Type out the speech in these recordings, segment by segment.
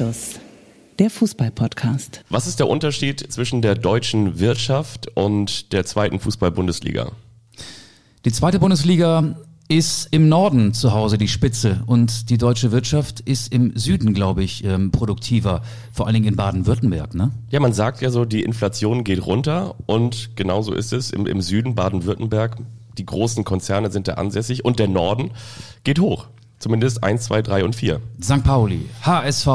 Anstoß, der Fußball-Podcast. Was ist der Unterschied zwischen der deutschen Wirtschaft und der zweiten Fußball-Bundesliga? Die zweite Bundesliga ist im Norden zu Hause die Spitze und die deutsche Wirtschaft ist im Süden, glaube ich, ähm, produktiver, vor allen Dingen in Baden-Württemberg, ne? Ja, man sagt ja so, die Inflation geht runter und genauso ist es im, im Süden Baden-Württemberg. Die großen Konzerne sind da ansässig und der Norden geht hoch. Zumindest 1, 2, 3 und 4. St. Pauli, HSV,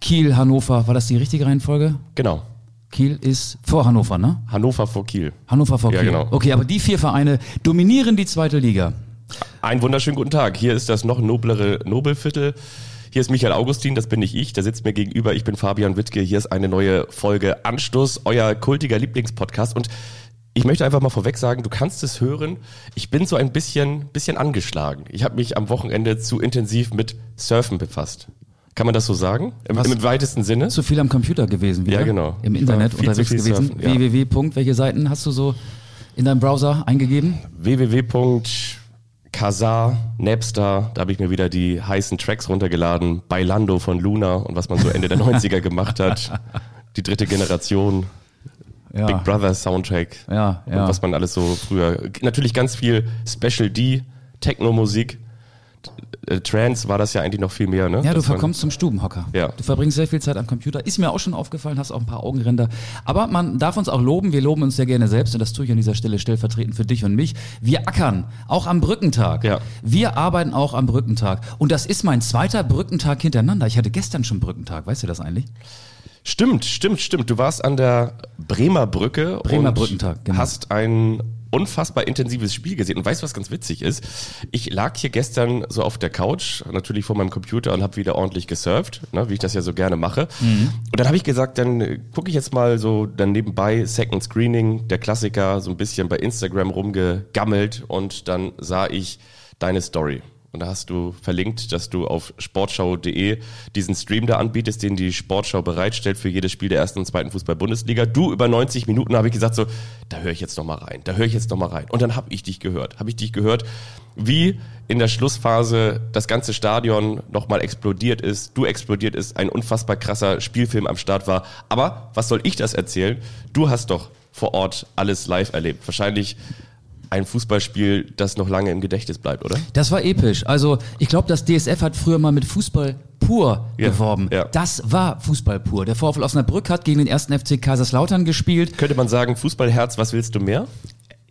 Kiel, Hannover, war das die richtige Reihenfolge? Genau. Kiel ist vor Hannover, ne? Hannover vor Kiel. Hannover vor Ja, Kiel. genau. Okay, aber die vier Vereine dominieren die zweite Liga. Einen wunderschönen guten Tag. Hier ist das noch noblere Nobelviertel. Hier ist Michael Augustin, das bin nicht ich, der sitzt mir gegenüber. Ich bin Fabian Wittke. Hier ist eine neue Folge Anstoß, euer kultiger Lieblingspodcast. Und ich möchte einfach mal vorweg sagen, du kannst es hören. Ich bin so ein bisschen, bisschen angeschlagen. Ich habe mich am Wochenende zu intensiv mit Surfen befasst. Kann man das so sagen? Im, im weitesten Sinne? Zu viel am Computer gewesen wieder. Ja, genau. Im Internet unterwegs gewesen. surfen, ja. www. Welche Seiten hast du so in deinem Browser eingegeben? www.kazaa, Napster, da habe ich mir wieder die heißen Tracks runtergeladen. Bailando von Luna und was man so Ende der 90er gemacht hat. Die dritte Generation, Ja. Big Brother Soundtrack Ja, ja. und was man alles so früher. Natürlich ganz viel Special D, Techno-Musik. Äh, Trance war das ja eigentlich noch viel mehr, ne? Ja, du verkommst zum Stubenhocker. Ja. Du verbringst sehr viel Zeit am Computer. Ist mir auch schon aufgefallen, hast auch ein paar Augenränder. Aber man darf uns auch loben. Wir loben uns sehr gerne selbst und das tue ich an dieser Stelle stellvertretend für dich und mich. Wir ackern, auch am Brückentag. Ja. Wir arbeiten auch am Brückentag. Und das ist mein zweiter Brückentag hintereinander. Ich hatte gestern schon Brückentag. Weißt du das eigentlich? Stimmt, stimmt, stimmt. Du warst an der Bremer Brücke Bremer und Brückentag, genau. hast ein unfassbar intensives Spiel gesehen. Und weißt du, was ganz witzig ist? Ich lag hier gestern so auf der Couch, natürlich vor meinem Computer und habe wieder ordentlich gesurft, ne, wie ich das ja so gerne mache. Mhm. Und dann habe ich gesagt, dann äh, gucke ich jetzt mal so dann nebenbei Second Screening, der Klassiker, so ein bisschen bei Instagram rumgegammelt und dann sah ich deine Story. Und da hast du verlinkt, dass du auf sportschau.de diesen Stream da anbietest, den die Sportschau bereitstellt für jedes Spiel der ersten und zweiten Fußball-Bundesliga. Du über 90 Minuten habe ich gesagt so, da höre ich jetzt noch mal rein, da höre ich jetzt noch mal rein. Und dann habe ich dich gehört, habe ich dich gehört, wie in der Schlussphase das ganze Stadion noch mal explodiert ist, du explodiert ist, ein unfassbar krasser Spielfilm am Start war. Aber was soll ich das erzählen? Du hast doch vor Ort alles live erlebt. Wahrscheinlich ein Fußballspiel, das noch lange im Gedächtnis bleibt, oder? Das war episch. Also ich glaube, das DSF hat früher mal mit Fußball pur Ja, geworben. ja. Das war Fußball pur. Der VfL Osnabrück hat gegen den ersten FC Kaiserslautern gespielt. Könnte man sagen, Fußballherz, was willst du mehr?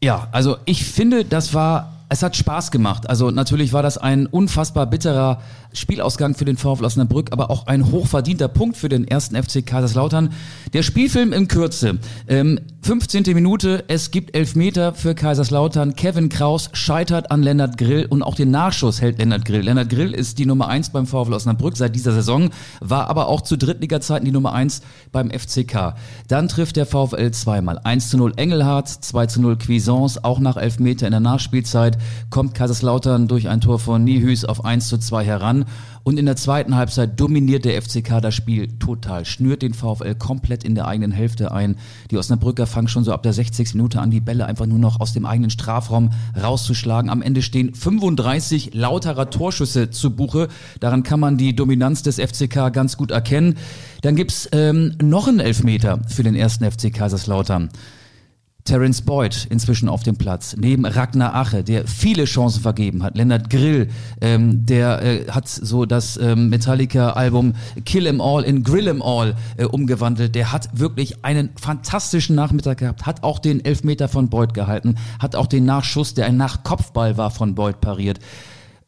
Ja, also ich finde, das war, es hat Spaß gemacht. Also natürlich war das ein unfassbar bitterer Spielausgang für den VfL Osnabrück, aber auch ein hochverdienter Punkt für den ersten FC Kaiserslautern. Der Spielfilm in Kürze. Ähm, 15. Minute, es gibt Elfmeter für Kaiserslautern. Kevin Kraus scheitert an Lennart Grill und auch den Nachschuss hält Lennart Grill. Lennart Grill ist die Nummer eins beim VfL Osnabrück seit dieser Saison, war aber auch zu Drittliga-Zeiten die Nummer eins beim FCK. Dann trifft der VfL zweimal. 1 zu 0 Engelhardt, 2 zu 0 Cuisance, auch nach Elfmeter in der Nachspielzeit kommt Kaiserslautern durch ein Tor von Nihüs auf 1 zu 2 heran. Und in der zweiten Halbzeit dominiert der FCK das Spiel total, schnürt den VfL komplett in der eigenen Hälfte ein. Die Osnabrücker fangen schon so ab der 60. Minute an, die Bälle einfach nur noch aus dem eigenen Strafraum rauszuschlagen. Am Ende stehen 35 lauterer Torschüsse zu Buche. Daran kann man die Dominanz des FCK ganz gut erkennen. Dann gibt's ähm, noch einen Elfmeter für den ersten FC Kaiserslautern. Terence Boyd inzwischen auf dem Platz, neben Ragnar Ache, der viele Chancen vergeben hat. Lennart Grill, ähm, der äh, hat so das ähm, Metallica-Album Kill 'em All in Grill 'em All äh, umgewandelt. Der hat wirklich einen fantastischen Nachmittag gehabt, hat auch den Elfmeter von Boyd gehalten, hat auch den Nachschuss, der ein Nachkopfball war, von Boyd pariert.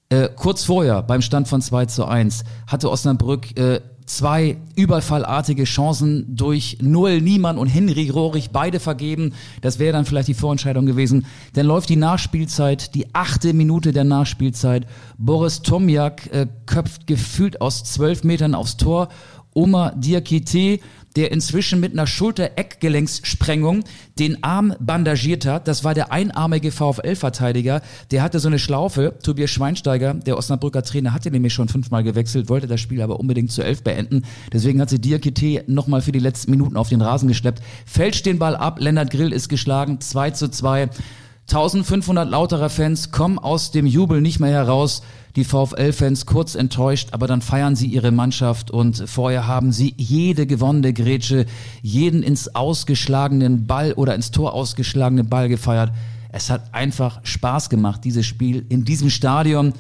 Äh, kurz vorher, beim Stand von 2 zu 1, hatte Osnabrück äh, zwei überfallartige Chancen durch Noel Niemann und Henry Rohrig, beide vergeben. Das wäre dann vielleicht die Vorentscheidung gewesen. Dann läuft die Nachspielzeit, die achte Minute der Nachspielzeit. Boris Tomjak äh, köpft gefühlt aus zwölf Metern aufs Tor. Oma Diakite, der inzwischen mit einer Schulter-Eckgelenkssprengung den Arm bandagiert hat. Das war der einarmige VfL-Verteidiger. Der hatte so eine Schlaufe. Tobias Schweinsteiger, der Osnabrücker Trainer, hatte nämlich schon fünfmal gewechselt, wollte das Spiel aber unbedingt zu elf beenden. Deswegen hat sie Diakite nochmal für die letzten Minuten auf den Rasen geschleppt. Fälscht den Ball ab. Lennart Grill ist geschlagen. 2 zu 2. 1500 lauterer Fans kommen aus dem Jubel nicht mehr heraus. Die VfL-Fans kurz enttäuscht, aber dann feiern sie ihre Mannschaft und vorher haben sie jede gewonnene Grätsche, jeden ins ausgeschlagenen Ball oder ins Tor ausgeschlagenen Ball gefeiert. Es hat einfach Spaß gemacht, dieses Spiel in diesem Stadion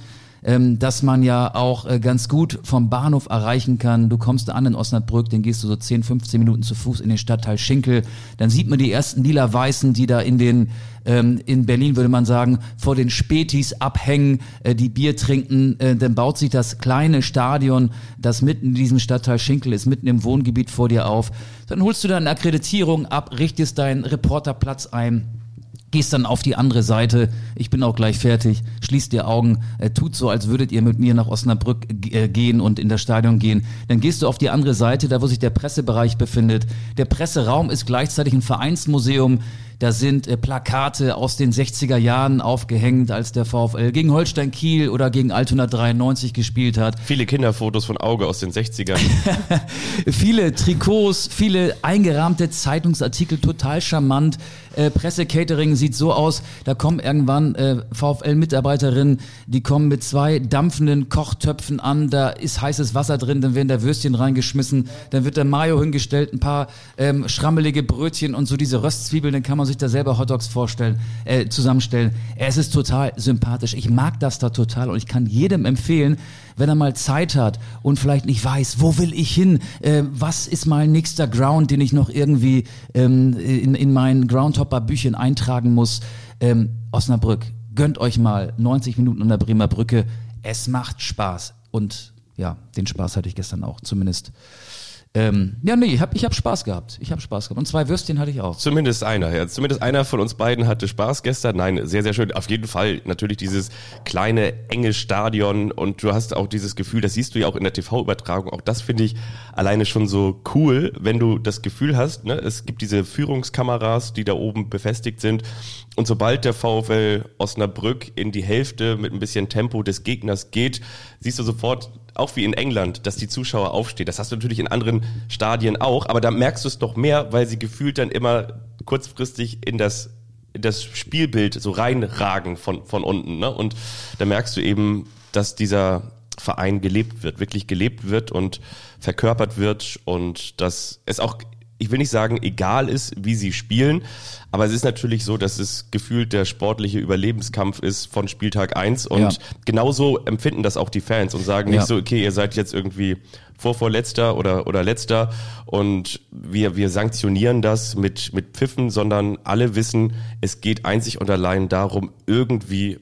ähm, dass man ja auch äh, ganz gut vom Bahnhof erreichen kann. Du kommst an in Osnabrück, dann gehst du so 10, 15 Minuten zu Fuß in den Stadtteil Schinkel. Dann sieht man die ersten lila-weißen, die da in den ähm, in Berlin würde man sagen, vor den Spätis abhängen, äh, die Bier trinken, äh, dann baut sich das kleine Stadion, das mitten in diesem Stadtteil Schinkel ist, mitten im Wohngebiet vor dir auf. Dann holst du deine Akkreditierung ab, richtest deinen Reporterplatz ein gehst dann auf die andere Seite, ich bin auch gleich fertig, schließt die Augen, äh, tut so, als würdet ihr mit mir nach Osnabrück äh, gehen und in das Stadion gehen. Dann gehst du auf die andere Seite, da wo sich der Pressebereich befindet. Der Presseraum ist gleichzeitig ein Vereinsmuseum. Da sind äh, Plakate aus den 60er Jahren aufgehängt, als der VfL gegen Holstein Kiel oder gegen Altona 93 gespielt hat. Viele Kinderfotos von Auge aus den 60ern. viele Trikots, viele eingerahmte Zeitungsartikel, total charmant. Äh, Pressecatering sieht so aus, da kommen irgendwann äh, VfL-Mitarbeiterinnen, die kommen mit zwei dampfenden Kochtöpfen an, da ist heißes Wasser drin, dann werden da Würstchen reingeschmissen, dann wird der Mayo hingestellt, ein paar ähm, schrammelige Brötchen und so diese Röstzwiebeln, dann kann man sich da selber Hotdogs vorstellen, äh, zusammenstellen. Es ist total sympathisch. Ich mag das da total und ich kann jedem empfehlen, wenn er mal Zeit hat und vielleicht nicht weiß, wo will ich hin, äh, was ist mein nächster Ground, den ich noch irgendwie ähm, in, in mein Groundhopper-Büchchen eintragen muss. Ähm, Osnabrück, gönnt euch mal 90 Minuten an der Bremer Brücke. Es macht Spaß. Und ja, den Spaß hatte ich gestern auch, zumindest ähm, ja, nee, ich habe ich hab Spaß gehabt. Ich habe Spaß gehabt. Und zwei Würstchen hatte ich auch. Zumindest einer, ja. Zumindest einer von uns beiden hatte Spaß gestern. Nein, sehr, sehr schön. Auf jeden Fall natürlich dieses kleine, enge Stadion und du hast auch dieses Gefühl, das siehst du ja auch in der TV-Übertragung. Auch das finde ich alleine schon so cool, wenn du das Gefühl hast, ne, es gibt diese Führungskameras, die da oben befestigt sind. Und sobald der VfL Osnabrück in die Hälfte mit ein bisschen Tempo des Gegners geht, siehst du sofort, auch wie in England, dass die Zuschauer aufstehen. Das hast du natürlich in anderen Stadien auch, aber da merkst du es doch mehr, weil sie gefühlt dann immer kurzfristig in das in das Spielbild so reinragen von, von unten. Ne? Und da merkst du eben, dass dieser Verein gelebt wird, wirklich gelebt wird und verkörpert wird und dass es auch ich will nicht sagen, egal ist, wie sie spielen, aber es ist natürlich so, dass es gefühlt der sportliche Überlebenskampf ist von Spieltag eins und ja. genauso empfinden das auch die Fans und sagen nicht ja. so, okay, ihr seid jetzt irgendwie vorvorletzter oder, oder letzter und wir, wir sanktionieren das mit, mit Pfiffen, sondern alle wissen, es geht einzig und allein darum, irgendwie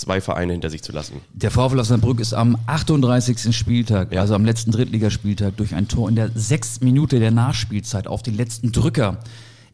zwei Vereine hinter sich zu lassen. Der VfL Osnabrück ist am 38. Spieltag, ja. also am letzten Drittligaspieltag, durch ein Tor in der sechsten Minute der Nachspielzeit auf den letzten Drücker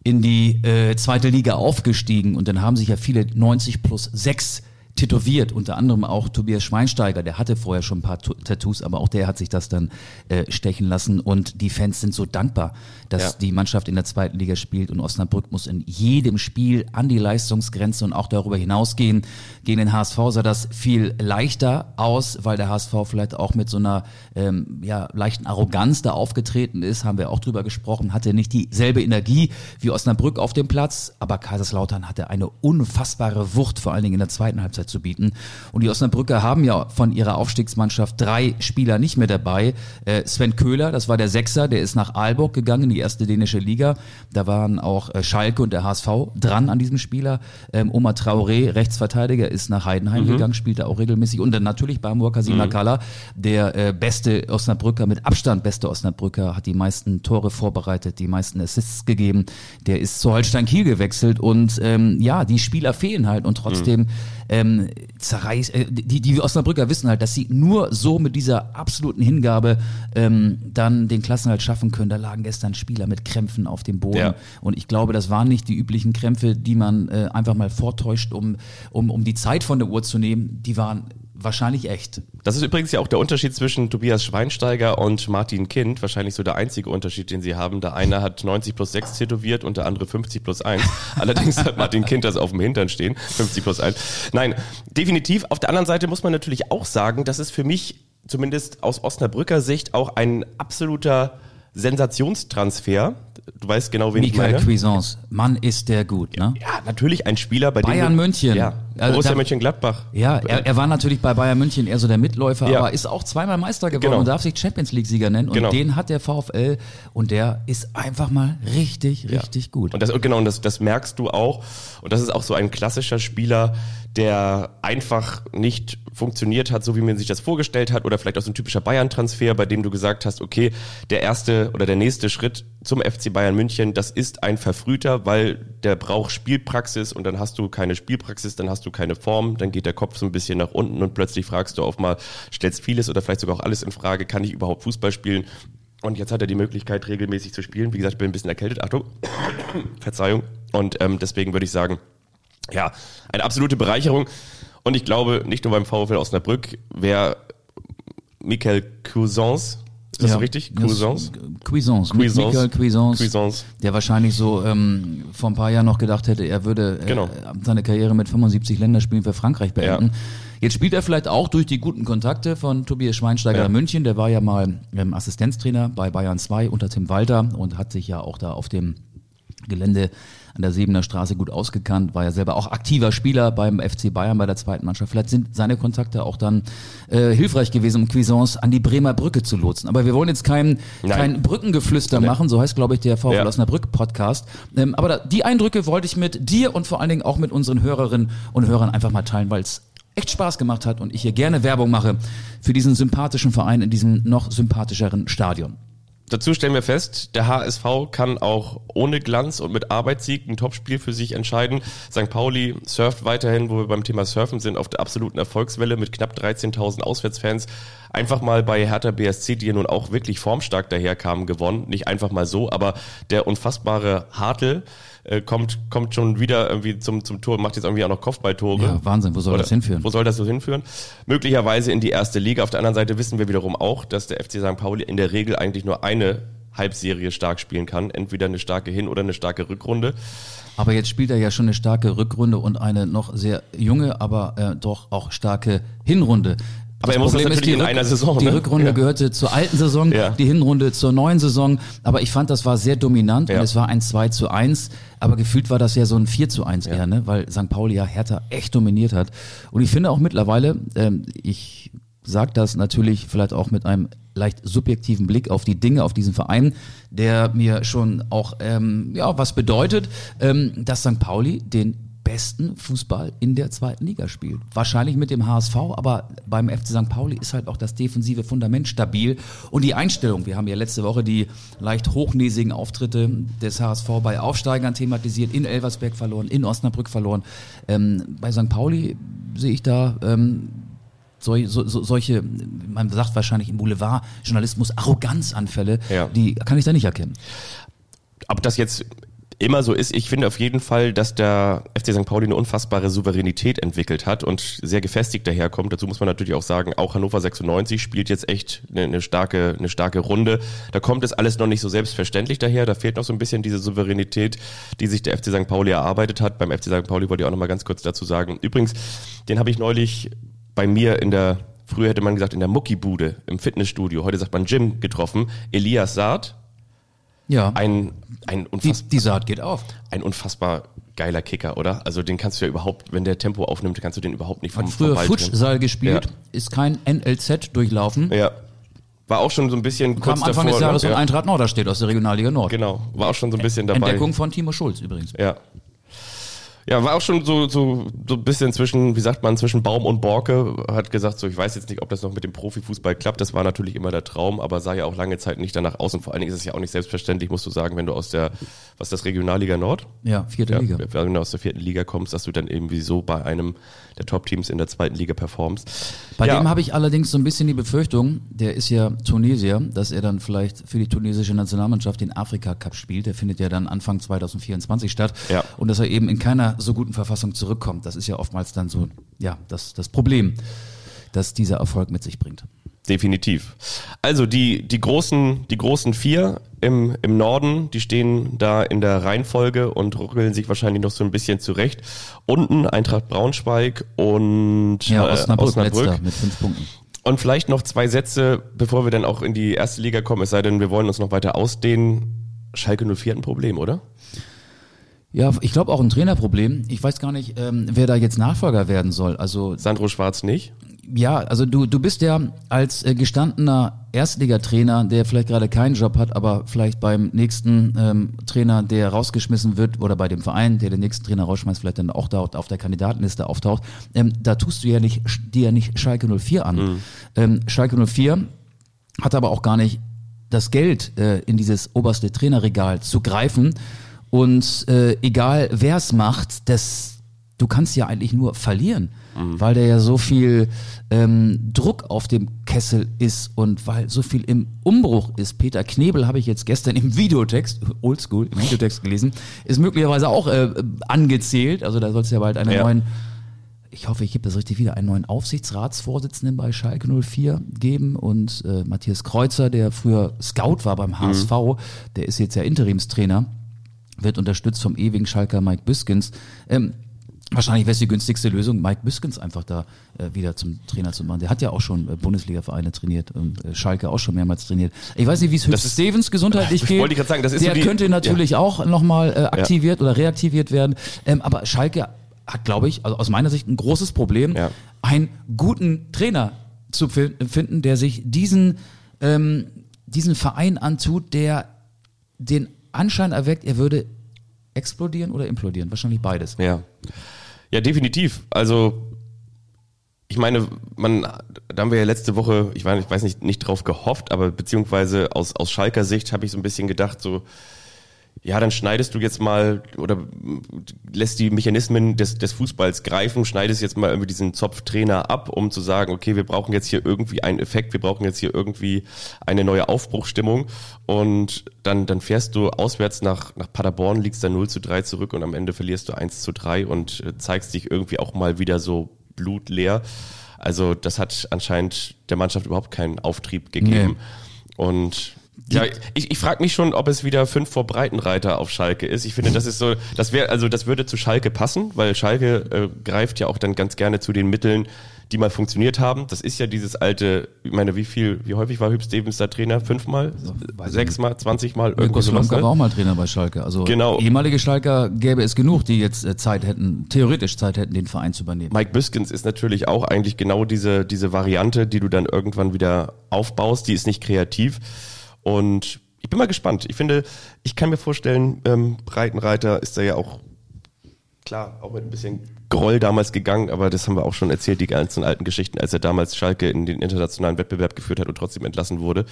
in die äh, zweite Liga aufgestiegen und dann haben sich ja viele 90 plus 6 tätowiert, unter anderem auch Tobias Schweinsteiger, der hatte vorher schon ein paar Tattoos, aber auch der hat sich das dann äh, stechen lassen und die Fans sind so dankbar, dass ja. die Mannschaft in der zweiten Liga spielt und Osnabrück muss in jedem Spiel an die Leistungsgrenze und auch darüber hinausgehen. Gegen den HSV sah das viel leichter aus, weil der HSV vielleicht auch mit so einer ähm, ja, leichten Arroganz da aufgetreten ist, haben wir auch drüber gesprochen, hatte nicht dieselbe Energie wie Osnabrück auf dem Platz, aber Kaiserslautern hatte eine unfassbare Wucht, vor allen Dingen in der zweiten Halbzeit zu bieten. Und die Osnabrücker haben ja von ihrer Aufstiegsmannschaft drei Spieler nicht mehr dabei. Äh, Sven Köhler, das war der Sechser, der ist nach Aalborg gegangen, in die erste dänische Liga. Da waren auch äh, Schalke und der HSV dran an diesem Spieler. Ähm, Omar Traoré, Rechtsverteidiger, ist nach Heidenheim mhm. gegangen, spielt da auch regelmäßig. Und dann natürlich Bamur Kasimakala, mhm. der äh, beste Osnabrücker, mit Abstand beste Osnabrücker, hat die meisten Tore vorbereitet, die meisten Assists gegeben. Der ist zu Holstein Kiel gewechselt und ähm, ja, die Spieler fehlen halt und trotzdem mhm ähm, zerreißt, äh, die, die Osnabrücker wissen halt, dass sie nur so mit dieser absoluten Hingabe ähm, dann den Klassenhalt schaffen können. Da lagen gestern Spieler mit Krämpfen auf dem Boden. Ja. Und ich glaube, das waren nicht die üblichen Krämpfe, die man äh, einfach mal vortäuscht, um, um, um die Zeit von der Uhr zu nehmen. Die waren wahrscheinlich echt. Das ist übrigens ja auch der Unterschied zwischen Tobias Schweinsteiger und Martin Kind. Wahrscheinlich so der einzige Unterschied, den sie haben. Der eine hat 90 plus 6 tätowiert und der andere 50 plus 1. Allerdings hat Martin Kind das auf dem Hintern stehen. 50 plus 1. Nein, definitiv. Auf der anderen Seite muss man natürlich auch sagen, dass es für mich zumindest aus Osnabrücker Sicht auch ein absoluter Sensationstransfer. Du weißt genau, wen Michael ich meine. Cuisance, Mann, ist der gut, ne? Ja, natürlich ein Spieler, bei Bayern dem München. Ja, Also Borussia da- Mönchengladbach. Ja, er, er war natürlich bei Bayern München eher so der Mitläufer, Ja. aber ist auch zweimal Meister geworden Genau. und darf sich Champions League Sieger nennen. Und Genau. den hat der VfL und der ist einfach mal richtig, richtig gut. Und das, genau, und das, das merkst du auch. Und das ist auch so ein klassischer Spieler, der einfach nicht funktioniert hat, so wie man sich das vorgestellt hat, oder vielleicht auch so ein typischer Bayern-Transfer, bei dem du gesagt hast, okay, der erste oder der nächste Schritt zum FC Bayern München, das ist ein verfrühter, weil der braucht Spielpraxis und dann hast du keine Spielpraxis, dann hast du keine Form, dann geht der Kopf so ein bisschen nach unten und plötzlich fragst du auf mal, stellst vieles oder vielleicht sogar auch alles in Frage, kann ich überhaupt Fußball spielen? Und jetzt hat er die Möglichkeit, regelmäßig zu spielen. Wie gesagt, ich bin ein bisschen erkältet. Achtung. Verzeihung. Und ähm, deswegen würde ich sagen, ja, eine absolute Bereicherung. Und ich glaube, nicht nur beim VfL Osnabrück, wer Michael Cousins, ist das so richtig? Cuisance. Cousins? Cuisance. Cuisance. Michael Cuisance. Cuisance. Der wahrscheinlich so ähm, vor ein paar Jahren noch gedacht hätte, er würde äh, Genau. seine Karriere mit 75 Länderspielen für Frankreich beenden. Ja. Jetzt spielt er vielleicht auch durch die guten Kontakte von Tobias Schweinsteiger Ja. in München. Der war ja mal ähm, Assistenztrainer bei Bayern 2 unter Tim Walter und hat sich ja auch da auf dem Gelände an der Siebener Straße gut ausgekannt, war ja selber auch aktiver Spieler beim FC Bayern bei der zweiten Mannschaft. Vielleicht sind seine Kontakte auch dann äh, hilfreich gewesen, um Cuisance an die Bremer Brücke zu lotsen. Aber wir wollen jetzt kein, Nein. kein Brückengeflüster machen, so heißt, glaube ich, der VfL Ja. Osnabrück Podcast. Ähm, aber da, die Eindrücke wollte ich mit dir und vor allen Dingen auch mit unseren Hörerinnen und Hörern einfach mal teilen, weil es echt Spaß gemacht hat und ich hier gerne Werbung mache für diesen sympathischen Verein in diesem noch sympathischeren Stadion. Dazu stellen wir fest, der HSV kann auch ohne Glanz und mit Arbeitssieg ein Topspiel für sich entscheiden. St. Pauli surft weiterhin, wo wir beim Thema Surfen sind, auf der absoluten Erfolgswelle mit knapp 13.000 Auswärtsfans. Einfach mal bei Hertha BSC, die ja nun auch wirklich formstark daherkamen, gewonnen. Nicht einfach mal so, aber der unfassbare Hartl äh, kommt, kommt schon wieder irgendwie zum, zum Tor und macht jetzt irgendwie auch noch Kopfballtore. Ja, Wahnsinn, wo soll Oder das hinführen? Wo soll das so hinführen? Möglicherweise in die erste Liga. Auf der anderen Seite wissen wir wiederum auch, dass der FC St. Pauli in der Regel eigentlich nur eine Halbserie stark spielen kann. Entweder eine starke Hin- oder eine starke Rückrunde. Aber jetzt spielt er ja schon eine starke Rückrunde und eine noch sehr junge, aber äh, doch auch starke Hinrunde. Aber er muss das natürlich in einer Saison, Die ne? Rückrunde Ja. gehörte zur alten Saison, Ja. die Hinrunde zur neuen Saison. Aber ich fand, das war sehr dominant Ja. und es war ein 2 zu 1. Aber gefühlt war das ja so ein 4 zu 1 eher, ne? weil St. Pauli ja Hertha echt dominiert hat. Und ich finde auch mittlerweile, ähm, ich sage das natürlich vielleicht auch mit einem leicht subjektiven Blick auf die Dinge, auf diesen Verein, der mir schon auch ähm, ja was bedeutet, ähm, dass St. Pauli den besten Fußball in der zweiten Liga spielt. Wahrscheinlich mit dem HSV, aber beim FC St. Pauli ist halt auch das defensive Fundament stabil und die Einstellung. Wir haben ja letzte Woche die leicht hochnäsigen Auftritte des HSV bei Aufsteigern thematisiert, in Elversberg verloren, in Osnabrück verloren. Ähm, bei St. Pauli sehe ich da ähm, so, so, solche, man sagt wahrscheinlich im Boulevardjournalismus, Arroganzanfälle, Ja. die kann ich da nicht erkennen. Ob das jetzt immer so ist, ich finde auf jeden Fall, dass der FC St. Pauli eine unfassbare Souveränität entwickelt hat und sehr gefestigt daherkommt. Dazu muss man natürlich auch sagen, auch Hannover 96 spielt jetzt echt eine, eine starke, eine starke Runde. Da kommt es alles noch nicht so selbstverständlich daher. Da fehlt noch so ein bisschen diese Souveränität, die sich der FC St. Pauli erarbeitet hat. Beim FC St. Pauli wollte ich auch noch mal ganz kurz dazu sagen. Übrigens, den habe ich neulich bei mir in der Früher hätte man gesagt, in der Muckibude, im Fitnessstudio. Heute sagt man Gym getroffen. Elias Saad, Ja, ein, ein, die, unfass, die Saat geht auf. ein unfassbar geiler Kicker, oder? Also den kannst du ja überhaupt, wenn der Tempo aufnimmt, kannst du den überhaupt nicht vom, Hat früher. Futsal gespielt, Ja. ist kein NLZ durchlaufen. Ja. War auch schon so ein bisschen kurz Kam Anfang davor. des Jahres von ja. Eintracht Norderstedt aus der Regionalliga Nord. Genau, war auch schon so ein bisschen dabei. Entdeckung von Timo Schulz übrigens. Ja. Ja, war auch schon so, so, so ein bisschen zwischen, wie sagt man, zwischen Baum und Borke. Hat gesagt, so, ich weiß jetzt nicht, ob das noch mit dem Profifußball klappt. Das war natürlich immer der Traum, aber sah ja auch lange Zeit nicht danach aus. Und vor allen Dingen ist es ja auch nicht selbstverständlich, musst du sagen, wenn du aus der, was ist das, Regionalliga Nord? Ja, vierte Ja, Liga. wenn du aus der vierten Liga kommst, dass du dann irgendwie so bei einem der Top-Teams in der zweiten Liga performst. Bei ja, dem habe ich allerdings so ein bisschen die Befürchtung, der ist ja Tunesier, dass er dann vielleicht für die tunesische Nationalmannschaft den Afrika-Cup spielt. Der findet ja dann Anfang 2024 statt. Ja. Und dass er eben in keiner so guten Verfassung zurückkommt. Das ist ja oftmals dann so, ja, das, das Problem, das dieser Erfolg mit sich bringt. Definitiv. Also die, die großen, die großen vier im, im Norden, die stehen da in der Reihenfolge und ruckeln sich wahrscheinlich noch so ein bisschen zurecht. Unten Eintracht Braunschweig und Ja, äh, Osnabrück, Osnabrück. mit fünf Punkten. Und vielleicht noch zwei Sätze, bevor wir dann auch in die erste Liga kommen, es sei denn, wir wollen uns noch weiter ausdehnen. Schalke 04 hat ein Problem, oder? Ja, ich glaube auch ein Trainerproblem. Ich weiß gar nicht, ähm, wer da jetzt Nachfolger werden soll. Also Sandro Schwarz nicht? Ja, also du, du bist ja als äh, gestandener Erstligatrainer, der vielleicht gerade keinen Job hat, aber vielleicht beim nächsten ähm, Trainer, der rausgeschmissen wird, oder bei dem Verein, der den nächsten Trainer rausschmeißt, vielleicht dann auch dort auf der Kandidatenliste auftaucht, ähm, da tust du ja nicht, dir ja nicht Schalke 04 an. Mhm. Ähm, Schalke 04 hat aber auch gar nicht das Geld äh, in dieses oberste Trainerregal zu greifen. Und äh, egal wer es macht, das, du kannst ja eigentlich nur verlieren, weil der ja so viel ähm, Druck auf dem Kessel ist und weil so viel im Umbruch ist. Peter Knebel habe ich jetzt gestern im Videotext, oldschool, im Videotext gelesen, ist möglicherweise auch äh, angezählt. Also da soll es ja bald einen Ja. neuen ich hoffe, ich gebe das richtig wieder, einen neuen Aufsichtsratsvorsitzenden bei Schalke 04 geben und äh, Matthias Kreuzer, der früher Scout war beim HSV, der ist jetzt ja Interimstrainer, wird unterstützt vom ewigen Schalker Mike Büskens. Ähm, wahrscheinlich wäre es die günstigste Lösung, Mike Büskens einfach da äh, wieder zum Trainer zu machen. Der hat ja auch schon äh, Bundesliga-Vereine trainiert und äh, Schalke auch schon mehrmals trainiert. Ich weiß nicht, wie es Hübsch ist- Stevens gesundheitlich Ich geht. wollte gerade sagen, das ist der so die- könnte natürlich auch nochmal äh, aktiviert oder reaktiviert werden. Ähm, aber Schalke hat, glaube ich, also aus meiner Sicht ein großes Problem, Ja. einen guten Trainer zu fi- finden, der sich diesen, ähm, diesen Verein antut, der den Anschein erweckt, er würde explodieren oder implodieren. Wahrscheinlich beides. Ja. Ja, definitiv. Also, ich meine, man, da haben wir ja letzte Woche, ich weiß, ich weiß nicht, nicht drauf gehofft, aber beziehungsweise aus, aus Schalker Sicht habe ich so ein bisschen gedacht, so, ja, dann schneidest du jetzt mal oder lässt die Mechanismen des, des Fußballs greifen, schneidest jetzt mal irgendwie diesen Zopftrainer ab, um zu sagen, okay, wir brauchen jetzt hier irgendwie einen Effekt, wir brauchen jetzt hier irgendwie eine neue Aufbruchstimmung und dann, dann fährst du auswärts nach, nach Paderborn, liegst da 0 zu 3 zurück und am Ende verlierst du 1 zu 3 und äh, zeigst dich irgendwie auch mal wieder so blutleer. Also das hat anscheinend der Mannschaft überhaupt keinen Auftrieb gegeben. Und ja, ich, ich frage mich schon, ob es wieder fünf vor Breitenreiter auf Schalke ist. Ich finde, das ist so, das wäre, also das würde zu Schalke passen, weil Schalke äh, greift ja auch dann ganz gerne zu den Mitteln, die mal funktioniert haben. Das ist ja dieses alte, ich meine, wie viel, wie häufig war Hüb Stevens da Trainer? Fünfmal? Sechsmal? Zwanzigmal? Irgendwie Mirko sowas, ne? war auch mal Trainer bei Schalke. Also Genau. ehemalige Schalker gäbe es genug, die jetzt äh, Zeit hätten, theoretisch Zeit hätten, den Verein zu übernehmen. Mike Biskins ist natürlich auch eigentlich genau diese, diese Variante, die du dann irgendwann wieder aufbaust. Die ist nicht kreativ. Und ich bin mal gespannt. Ich finde, ich kann mir vorstellen, ähm, Breitenreiter ist da ja auch, klar, auch mit ein bisschen Groll damals gegangen, aber das haben wir auch schon erzählt, die ganzen alten Geschichten, als er damals Schalke in den internationalen Wettbewerb geführt hat und trotzdem entlassen wurde.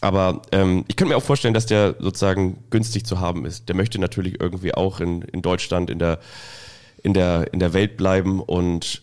Aber ähm, ich könnte mir auch vorstellen, dass der sozusagen günstig zu haben ist. Der möchte natürlich irgendwie auch in, in Deutschland, in der in der, in der Welt bleiben und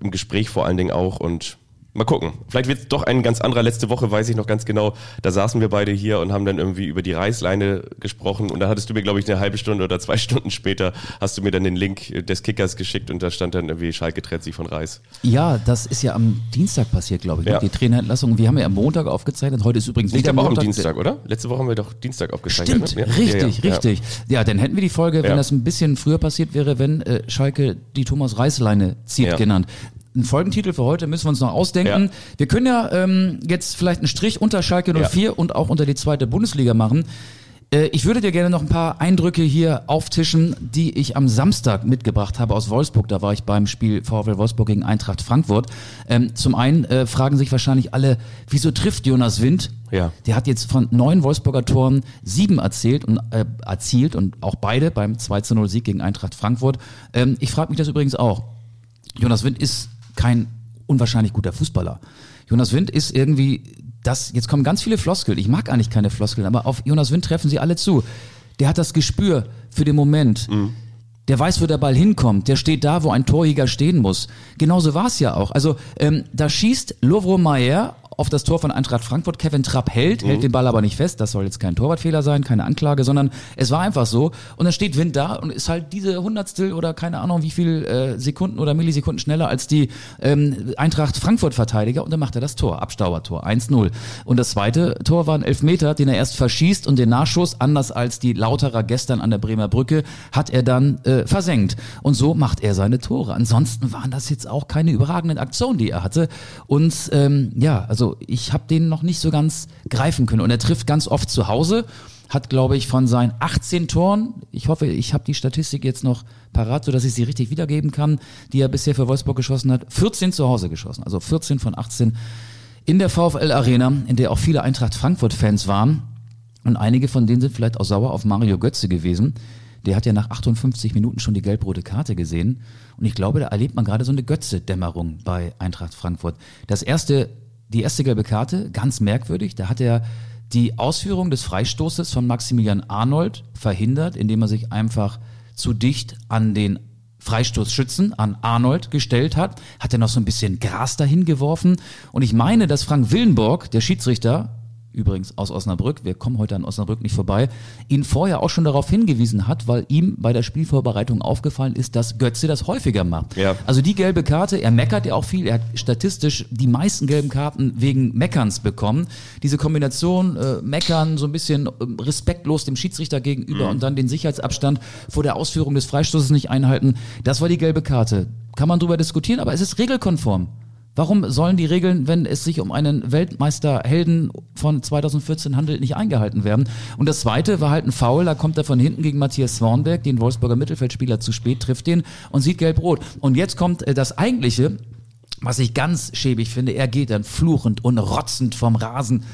im Gespräch vor allen Dingen auch und mal gucken. Vielleicht wird es doch ein ganz anderer. Letzte Woche weiß ich noch ganz genau, da saßen wir beide hier und haben dann irgendwie über die Reißleine gesprochen und da hattest du mir, glaube ich, eine halbe Stunde oder zwei Stunden später hast du mir dann den Link des Kickers geschickt und da stand dann irgendwie Schalke trennt sich von Reis. Ja, das ist ja am Dienstag passiert, glaube ich, ne? Ja. die Trainerentlassung. Wir haben ja am Montag aufgezeichnet. Heute ist übrigens Liegt wieder aber auch am. Dienstag, oder? Letzte Woche haben wir doch Dienstag aufgezeichnet. Stimmt, ne? Ja. richtig, Ja, richtig. Ja. dann hätten wir die Folge, wenn das ein bisschen früher passiert wäre, wenn äh, Schalke die Thomas Reißleine zieht, genannt. Ein Folgentitel für heute müssen wir uns noch ausdenken. Ja. Wir können ja ähm, jetzt vielleicht einen Strich unter Schalke 04 und auch unter die zweite Bundesliga machen. Äh, Ich würde dir gerne noch ein paar Eindrücke hier auftischen, die ich am Samstag mitgebracht habe aus Wolfsburg. Da war ich beim Spiel VfL Wolfsburg gegen Eintracht Frankfurt. Ähm, zum einen äh, fragen sich wahrscheinlich alle, wieso trifft Jonas Wind? Ja. Der hat jetzt von neun Wolfsburger Toren sieben erzielt und äh, erzielt und auch beide beim 2 zu 0 Sieg gegen Eintracht Frankfurt. Ähm, ich frage mich das übrigens auch. Jonas Wind ist kein unwahrscheinlich guter Fußballer. Jonas Wind ist irgendwie das, jetzt kommen ganz viele Floskeln. Ich mag eigentlich keine Floskeln, aber auf Jonas Wind treffen sie alle zu. Der hat das Gespür für den Moment. Der weiß, wo der Ball hinkommt. Der steht da, wo ein Torjäger stehen muss. Genauso war es ja auch. Also ähm, da schießt Lovro Mayer auf das Tor von Eintracht Frankfurt. Kevin Trapp hält, hält den Ball aber nicht fest. Das soll jetzt kein Torwartfehler sein, keine Anklage, sondern es war einfach so. Und dann steht Wind da und ist halt diese Hundertstel oder keine Ahnung wie viel äh, Sekunden oder Millisekunden schneller als die ähm, Eintracht Frankfurt Verteidiger und dann macht er das Tor, Abstaubertor, 1-0. Und das zweite Tor war ein Elfmeter, den er erst verschießt und den Nachschuss, anders als die Lauterer gestern an der Bremer Brücke, hat er dann äh, versenkt. Und so macht er seine Tore. Ansonsten waren das jetzt auch keine überragenden Aktionen, die er hatte. Und ähm, ja, also ich habe den noch nicht so ganz greifen können. Und er trifft ganz oft zu Hause hat, glaube ich, von seinen 18 Toren, ich hoffe, ich habe die Statistik jetzt noch parat, sodass ich sie richtig wiedergeben kann, die er bisher für Wolfsburg geschossen hat, 14 zu Hause geschossen. Also 14 von 18 in der VfL Arena, in der auch viele Eintracht Frankfurt-Fans waren. Und einige von denen sind vielleicht auch sauer auf Mario Götze gewesen. Der hat ja nach 58 Minuten schon die gelb-rote Karte gesehen. Und ich glaube, da erlebt man gerade so eine Götze-Dämmerung bei Eintracht Frankfurt. Das erste, die erste gelbe Karte, ganz merkwürdig. Da hat er die Ausführung des Freistoßes von Maximilian Arnold verhindert, indem er sich einfach zu dicht an den Freistoßschützen, an Arnold gestellt hat, hat er noch so ein bisschen Gras dahin geworfen. Und ich meine, dass Frank Willenborg, der Schiedsrichter, übrigens aus Osnabrück, wir kommen heute an Osnabrück nicht vorbei, ihn vorher auch schon darauf hingewiesen hat, weil ihm bei der Spielvorbereitung aufgefallen ist, dass Götze das häufiger macht. Ja. Also die gelbe Karte, er meckert ja auch viel, er hat statistisch die meisten gelben Karten wegen Meckerns bekommen. Diese Kombination äh, Meckern, so ein bisschen äh, respektlos dem Schiedsrichter gegenüber und dann den Sicherheitsabstand vor der Ausführung des Freistoßes nicht einhalten, das war die gelbe Karte. Kann man drüber diskutieren, aber es ist regelkonform. Warum sollen die Regeln, wenn es sich um einen Weltmeisterhelden von 2014 handelt, nicht eingehalten werden? Und das zweite war halt ein Foul, da kommt er von hinten gegen Matthias Swanberg, den Wolfsburger Mittelfeldspieler, zu spät, trifft den und sieht gelb-rot. Und jetzt kommt äh, das eigentliche, was ich ganz schäbig finde, er geht dann fluchend und rotzend vom Rasen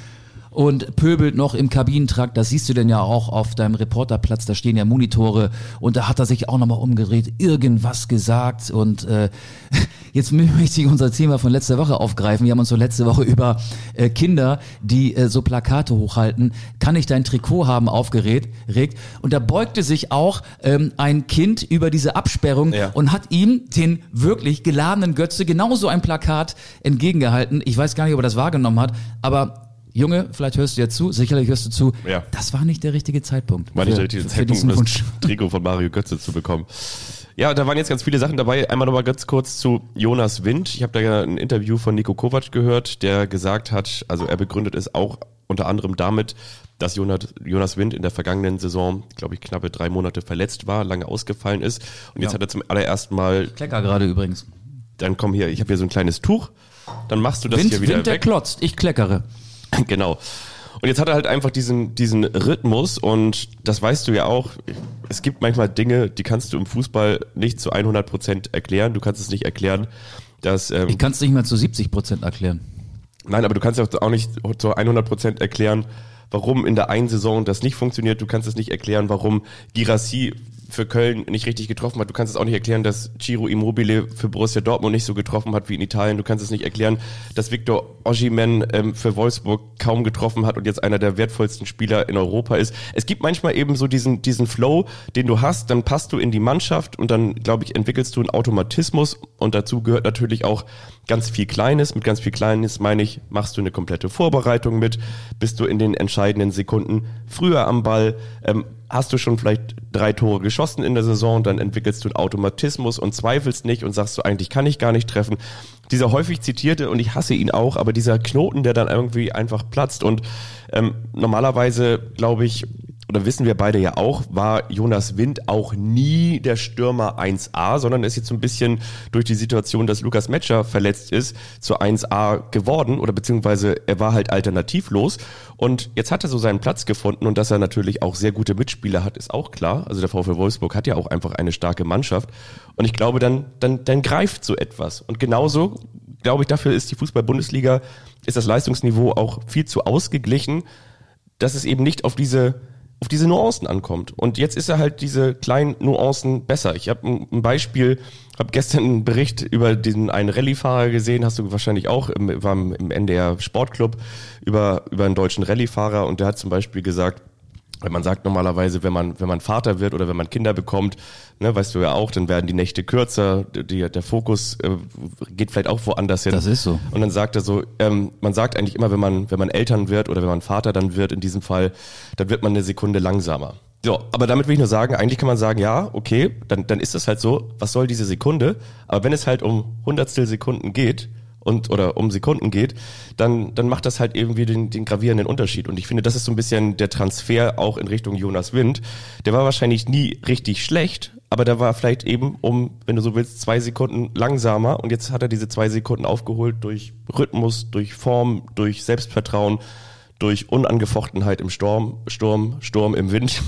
und pöbelt noch im Kabinentrakt. Das siehst du denn ja auch auf deinem Reporterplatz. Da stehen ja Monitore und da hat er sich auch nochmal umgedreht, irgendwas gesagt und äh, jetzt möchte ich unser Thema von letzter Woche aufgreifen. Wir haben uns so letzte Woche über äh, Kinder, die äh, so Plakate hochhalten, kann ich dein Trikot haben, aufgeregt. Regt. Und da beugte sich auch ähm, ein Kind über diese Absperrung Ja. und hat ihm den wirklich geladenen Götze genauso ein Plakat entgegengehalten. Ich weiß gar nicht, ob er das wahrgenommen hat, aber Junge, vielleicht hörst du ja zu, sicherlich hörst du zu. Ja. Das war nicht der richtige Zeitpunkt. War nicht der richtige für Zeitpunkt, diesen um das. Trikot von Mario Götze zu bekommen. Ja, da waren jetzt ganz viele Sachen dabei. Einmal nochmal ganz kurz zu Jonas Wind. Ich habe da ja ein Interview von Nico Kovac gehört, der gesagt hat, also er begründet es auch unter anderem damit, dass Jonas, Jonas Wind in der vergangenen Saison, glaube ich, knappe drei Monate verletzt war, lange ausgefallen ist. Und jetzt Ja. hat er zum allerersten Mal, Klecker gerade übrigens. dann komm hier, ich habe hier so ein kleines Tuch, dann machst du das Wind, hier wieder Wind der weg. klotzt, ich kleckere. Genau. Und jetzt hat er halt einfach diesen, diesen Rhythmus und das weißt du ja auch. Es gibt manchmal Dinge, die kannst du im Fußball nicht zu 100 Prozent erklären. Du kannst es nicht erklären, dass, ähm, Ich kann es nicht mehr zu 70 Prozent erklären. nein, aber du kannst auch auch nicht zu 100 Prozent erklären, warum in der einen Saison das nicht funktioniert. Du kannst es nicht erklären, warum Girassi für Köln nicht richtig getroffen hat. Du kannst es auch nicht erklären, dass Ciro Immobile für Borussia Dortmund nicht so getroffen hat wie in Italien. Du kannst es nicht erklären, dass Victor Osimhen ähm, für Wolfsburg kaum getroffen hat und jetzt einer der wertvollsten Spieler in Europa ist. Es gibt manchmal eben so diesen, diesen Flow, den du hast, dann passt du in die Mannschaft und dann, glaube ich, entwickelst du einen Automatismus und dazu gehört natürlich auch ganz viel Kleines. Mit ganz viel Kleines meine ich, machst du eine komplette Vorbereitung mit, bist du in den entscheidenden Sekunden früher am Ball, ähm, hast du schon vielleicht drei Tore geschossen in der Saison, dann entwickelst du einen Automatismus und zweifelst nicht und sagst du, eigentlich kann ich gar nicht treffen. Dieser häufig zitierte, und ich hasse ihn auch, aber dieser Knoten, der dann irgendwie einfach platzt und ähm, normalerweise, glaube ich, oder wissen wir beide ja auch, war Jonas Wind auch nie der Stürmer 1A, sondern ist jetzt so ein bisschen durch die Situation, dass Lukas Metscher verletzt ist, zu 1A geworden oder beziehungsweise er war halt alternativlos. Und jetzt hat er so seinen Platz gefunden und dass er natürlich auch sehr gute Mitspieler hat, ist auch klar. Also der VfL Wolfsburg hat ja auch einfach eine starke Mannschaft. Und ich glaube, dann, dann, dann greift so etwas. Und genauso glaube ich, dafür ist die Fußball-Bundesliga, ist das Leistungsniveau auch viel zu ausgeglichen, dass es eben nicht auf diese auf diese Nuancen ankommt. Und jetzt ist er halt diese kleinen Nuancen besser. Ich habe ein Beispiel, habe gestern einen Bericht über diesen einen Rallye-Fahrer gesehen, hast du wahrscheinlich auch, im, war im NDR Sportclub, über, über einen deutschen Rallye-Fahrer und der hat zum Beispiel gesagt, man sagt normalerweise, wenn man, wenn man Vater wird oder wenn man Kinder bekommt, ne, weißt du ja auch, dann werden die Nächte kürzer, die, der Fokus äh, geht vielleicht auch woanders hin. Das ist so. Und dann sagt er so, ähm, man sagt eigentlich immer, wenn man, wenn man Eltern wird oder wenn man Vater dann wird, in diesem Fall, dann wird man eine Sekunde langsamer. So, aber damit will ich nur sagen, eigentlich kann man sagen, ja, okay, dann, dann ist das halt so, was soll diese Sekunde? Aber wenn es halt um Hundertstel Sekunden geht, und oder um Sekunden geht, dann, dann macht das halt irgendwie den, den gravierenden Unterschied. Und ich finde, das ist so ein bisschen der Transfer auch in Richtung Jonas Wind. Der war wahrscheinlich nie richtig schlecht, aber der war vielleicht eben um, wenn du so willst, zwei Sekunden langsamer. Und jetzt hat er diese zwei Sekunden aufgeholt durch Rhythmus, durch Form, durch Selbstvertrauen durch Unangefochtenheit im Sturm, Sturm, Sturm im Wind.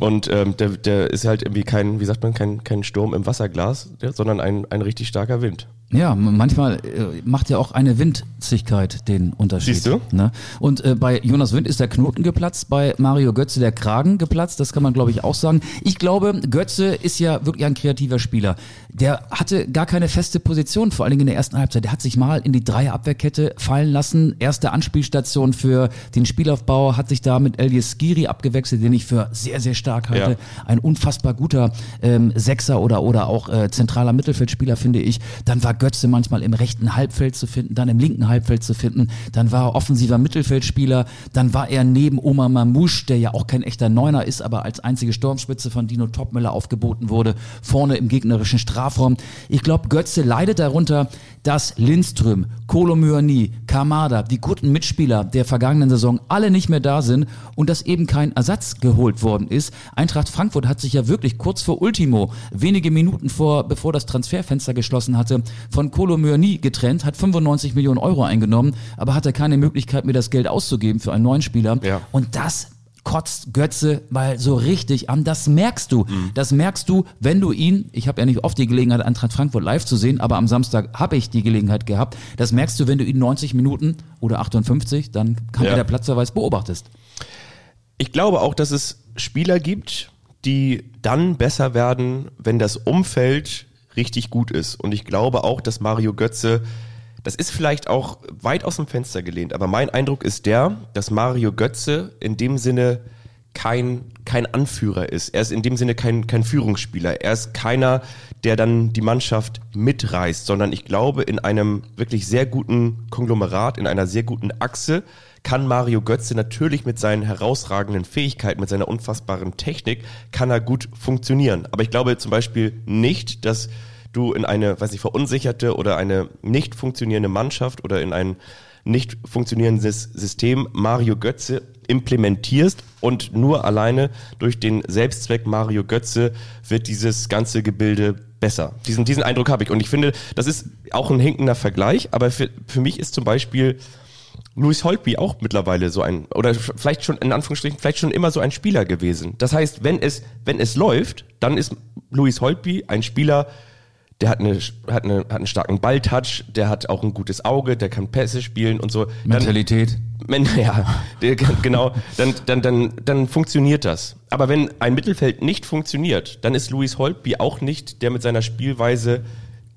Und ähm, der, der ist halt irgendwie kein, wie sagt man, kein, kein Sturm im Wasserglas, sondern ein, ein richtig starker Wind. Ja, manchmal äh, macht ja auch eine Windzigkeit den Unterschied. Siehst du? Ne? Und äh, bei Jonas Wind ist der Knoten geplatzt, bei Mario Götze der Kragen geplatzt, das kann man glaube ich auch sagen. Ich glaube, Götze ist ja wirklich ein kreativer Spieler. Der hatte gar keine feste Position, vor allen Dingen in der ersten Halbzeit. Der hat sich mal in die Dreierabwehrkette fallen lassen. Erste Anspielstation für den Spielaufbau hat sich da mit Elias Skiri abgewechselt, den ich für sehr, sehr stark halte. Ja. Ein unfassbar guter ähm, Sechser oder, oder auch äh, zentraler Mittelfeldspieler, finde ich. Dann war Götze manchmal im rechten Halbfeld zu finden, dann im linken Halbfeld zu finden, dann war er offensiver Mittelfeldspieler, dann war er neben Omar Mamouche, der ja auch kein echter Neuner ist, aber als einzige Sturmspitze von Dino Topmüller aufgeboten wurde, vorne im gegnerischen Strafraum. Ich glaube, Götze leidet darunter, dass Lindström, Kolomyani, Kamada, die guten Mitspieler der vergangenen Saison alle nicht mehr da sind und dass eben kein Ersatz geholt worden ist. Eintracht Frankfurt hat sich ja wirklich kurz vor Ultimo, wenige Minuten vor, bevor das Transferfenster geschlossen hatte, von Kolomyani getrennt, hat 95 Millionen Euro eingenommen, aber hatte keine Möglichkeit, mir das Geld auszugeben für einen neuen Spieler. Ja. Und das kotzt Götze mal so richtig an. Das merkst du. Mhm. Das merkst du, wenn du ihn, ich habe ja nicht oft die Gelegenheit, Eintracht Frankfurt live zu sehen, aber am Samstag habe ich die Gelegenheit gehabt. Das merkst du, wenn du ihn 90 Minuten oder 58, dann kam ja. der Platzverweis, beobachtest. Ich glaube auch, dass es Spieler gibt, die dann besser werden, wenn das Umfeld richtig gut ist. Und ich glaube auch, dass Mario Götze, das ist vielleicht auch weit aus dem Fenster gelehnt, aber mein Eindruck ist der, dass Mario Götze in dem Sinne kein, kein Anführer ist. Er ist in dem Sinne kein, kein Führungsspieler. Er ist keiner, der dann die Mannschaft mitreißt, sondern ich glaube, in einem wirklich sehr guten Konglomerat, in einer sehr guten Achse, kann Mario Götze natürlich mit seinen herausragenden Fähigkeiten, mit seiner unfassbaren Technik, kann er gut funktionieren. Aber ich glaube zum Beispiel nicht, dass du in eine, weiß ich, verunsicherte oder eine nicht funktionierende Mannschaft oder in ein nicht funktionierendes System Mario Götze implementierst und nur alleine durch den Selbstzweck Mario Götze wird dieses ganze Gebilde besser. Diesen, diesen Eindruck habe ich. Und ich finde, das ist auch ein hinkender Vergleich, aber für, für mich ist zum Beispiel Louis Holtby auch mittlerweile so ein, oder vielleicht schon in Anführungsstrichen, vielleicht schon immer so ein Spieler gewesen. Das heißt, wenn es, wenn es läuft, dann ist Louis Holtby ein Spieler, der hat, eine, hat, eine, hat einen starken Balltouch, der hat auch ein gutes Auge, der kann Pässe spielen und so. Mentalität. Dann, ja, der, genau, dann, dann, dann, dann funktioniert das. Aber wenn ein Mittelfeld nicht funktioniert, dann ist Luis Holtby auch nicht, der mit seiner Spielweise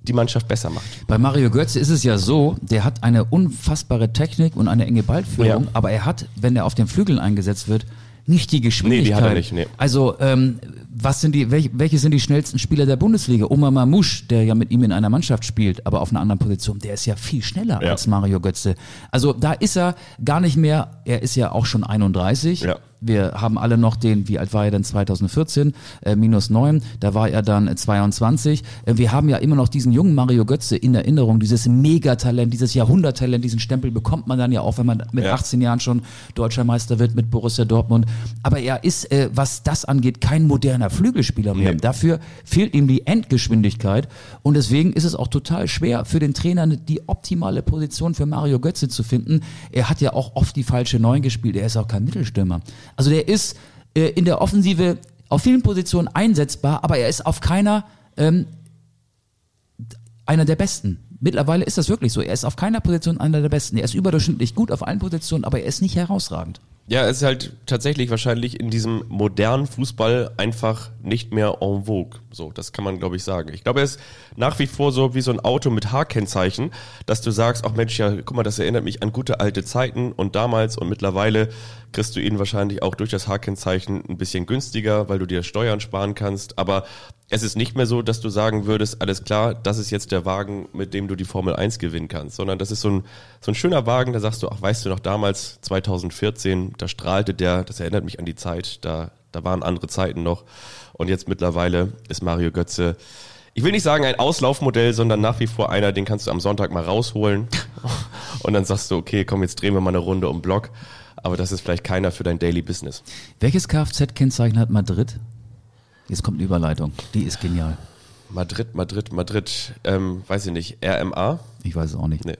die Mannschaft besser macht. Bei Mario Götze ist es ja so, der hat eine unfassbare Technik und eine enge Ballführung, ja. aber er hat, wenn er auf den Flügeln eingesetzt wird, nicht die Geschwindigkeit. Nee, die hat er nicht, nee. Also ähm, was sind die, welche, welche sind die schnellsten Spieler der Bundesliga? Omar Mamouche, der ja mit ihm in einer Mannschaft spielt, aber auf einer anderen Position, der ist ja viel schneller ja. als Mario Götze. Also da ist er gar nicht mehr, er ist ja auch schon 31. Ja. Wir haben alle noch den, wie alt war er denn 2014? Äh, minus neun. Da war er dann 22. Äh, wir haben ja immer noch diesen jungen Mario Götze in Erinnerung, dieses Megatalent, dieses Jahrhunderttalent, diesen Stempel bekommt man dann ja auch, wenn man mit ja. 18 Jahren schon Deutscher Meister wird mit Borussia Dortmund. Aber er ist, äh, was das angeht, kein moderner Flügelspieler mehr. Nee. Dafür fehlt ihm die Endgeschwindigkeit. Und deswegen ist es auch total schwer für den Trainer, die optimale Position für Mario Götze zu finden. Er hat ja auch oft die falsche Neun gespielt. Er ist auch kein Mittelstürmer. Also der ist äh, in der Offensive auf vielen Positionen einsetzbar, aber er ist auf keiner ähm, einer der Besten. Mittlerweile ist das wirklich so. Er ist auf keiner Position einer der Besten. Er ist überdurchschnittlich gut auf allen Positionen, aber er ist nicht herausragend. Ja, es ist halt tatsächlich wahrscheinlich in diesem modernen Fußball einfach nicht mehr en vogue. So, das kann man, glaube ich, sagen. Ich glaube, er ist nach wie vor so wie so ein Auto mit H-Kennzeichen, dass du sagst, ach Mensch, ja, guck mal, das erinnert mich an gute alte Zeiten und damals und mittlerweile kriegst du ihn wahrscheinlich auch durch das H-Kennzeichen ein bisschen günstiger, weil du dir Steuern sparen kannst. Aber es ist nicht mehr so, dass du sagen würdest, alles klar, das ist jetzt der Wagen, mit dem du die Formel 1 gewinnen kannst, sondern das ist so ein, so ein schöner Wagen, da sagst du, ach, weißt du noch, damals 2014, da strahlte der, das erinnert mich an die Zeit, da, da waren andere Zeiten noch. Und jetzt mittlerweile ist Mario Götze, ich will nicht sagen ein Auslaufmodell, sondern nach wie vor einer, den kannst du am Sonntag mal rausholen. Und dann sagst du, okay, komm, jetzt drehen wir mal eine Runde um Block. Aber das ist vielleicht keiner für dein Daily Business. Welches Kfz-Kennzeichen hat Madrid? Jetzt kommt eine Überleitung. Die ist genial. Madrid, Madrid, Madrid, ähm, weiß ich nicht, RMA? Ich weiß es auch nicht. Nee.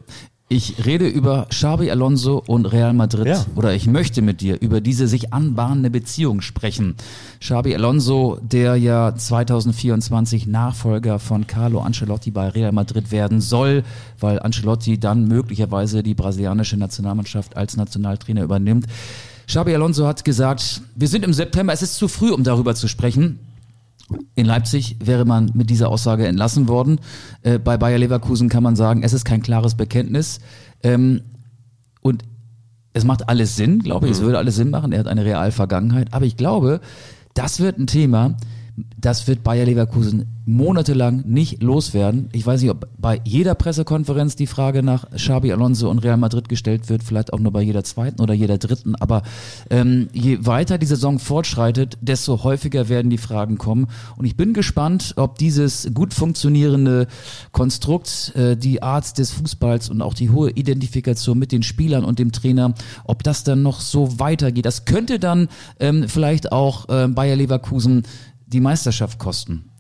Ich rede über Xabi Alonso und Real Madrid Ja. oder ich möchte mit dir über diese sich anbahnende Beziehung sprechen. Xabi Alonso, der ja 2024 Nachfolger von Carlo Ancelotti bei Real Madrid werden soll, weil Ancelotti dann möglicherweise die brasilianische Nationalmannschaft als Nationaltrainer übernimmt. Xabi Alonso hat gesagt, wir sind im September, es ist zu früh, um darüber zu sprechen. In Leipzig wäre man mit dieser Aussage entlassen worden. Äh, bei Bayer Leverkusen kann man sagen, es ist kein klares Bekenntnis. Ähm, und es macht alles Sinn, glaube ich. Es würde alles Sinn machen. Er hat eine Realvergangenheit. Aber ich glaube, das wird ein Thema, das wird Bayer Leverkusen monatelang nicht loswerden. Ich weiß nicht, ob bei jeder Pressekonferenz die Frage nach Xabi Alonso und Real Madrid gestellt wird, vielleicht auch nur bei jeder zweiten oder jeder dritten. Aber ähm, je weiter die Saison fortschreitet, desto häufiger werden die Fragen kommen. Und ich bin gespannt, ob dieses gut funktionierende Konstrukt, äh, die Art des Fußballs und auch die hohe Identifikation mit den Spielern und dem Trainer, ob das dann noch so weitergeht. Das könnte dann ähm, vielleicht auch äh, Bayer Leverkusen die Meisterschaft kosten.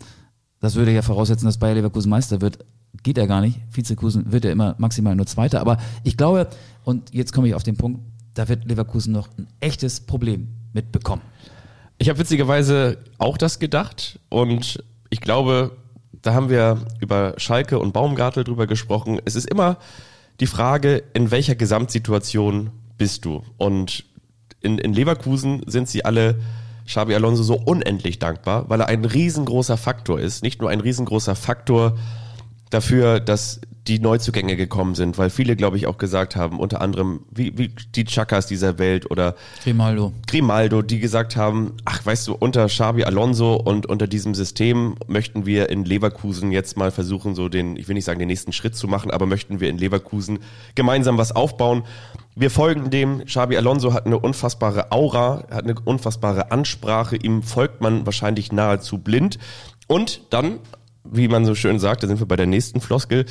Das würde ja voraussetzen, dass Bayer Leverkusen Meister wird. Geht ja gar nicht. Vizekusen wird ja immer maximal nur Zweiter. Aber ich glaube, und jetzt komme ich auf den Punkt, da wird Leverkusen noch ein echtes Problem mitbekommen. Ich habe witzigerweise auch das gedacht und ich glaube, da haben wir über Schalke und Baumgartel drüber gesprochen. Es ist immer die Frage, in welcher Gesamtsituation bist du? Und in, in Leverkusen sind sie alle Xabi Alonso so unendlich dankbar, weil er ein riesengroßer Faktor ist. Nicht nur ein riesengroßer Faktor dafür, dass die Neuzugänge gekommen sind, weil viele, glaube ich, auch gesagt haben, unter anderem wie, wie die Chakas dieser Welt oder Grimaldo. Grimaldo, die gesagt haben, ach, weißt du, unter Xabi Alonso und unter diesem System möchten wir in Leverkusen jetzt mal versuchen, so den, ich will nicht sagen, den nächsten Schritt zu machen, aber möchten wir in Leverkusen gemeinsam was aufbauen. Wir folgen dem. Xabi Alonso hat eine unfassbare Aura, hat eine unfassbare Ansprache. Ihm folgt man wahrscheinlich nahezu blind. Und dann, wie man so schön sagt, da sind wir bei der nächsten Floskel,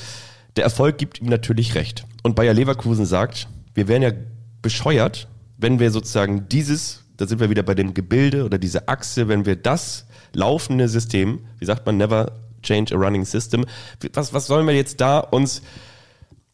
der Erfolg gibt ihm natürlich recht. Und Bayer Leverkusen sagt, wir wären ja bescheuert, wenn wir sozusagen dieses, da sind wir wieder bei dem Gebilde oder diese Achse, wenn wir das laufende System, wie sagt man, never change a running system, was, was sollen wir jetzt da uns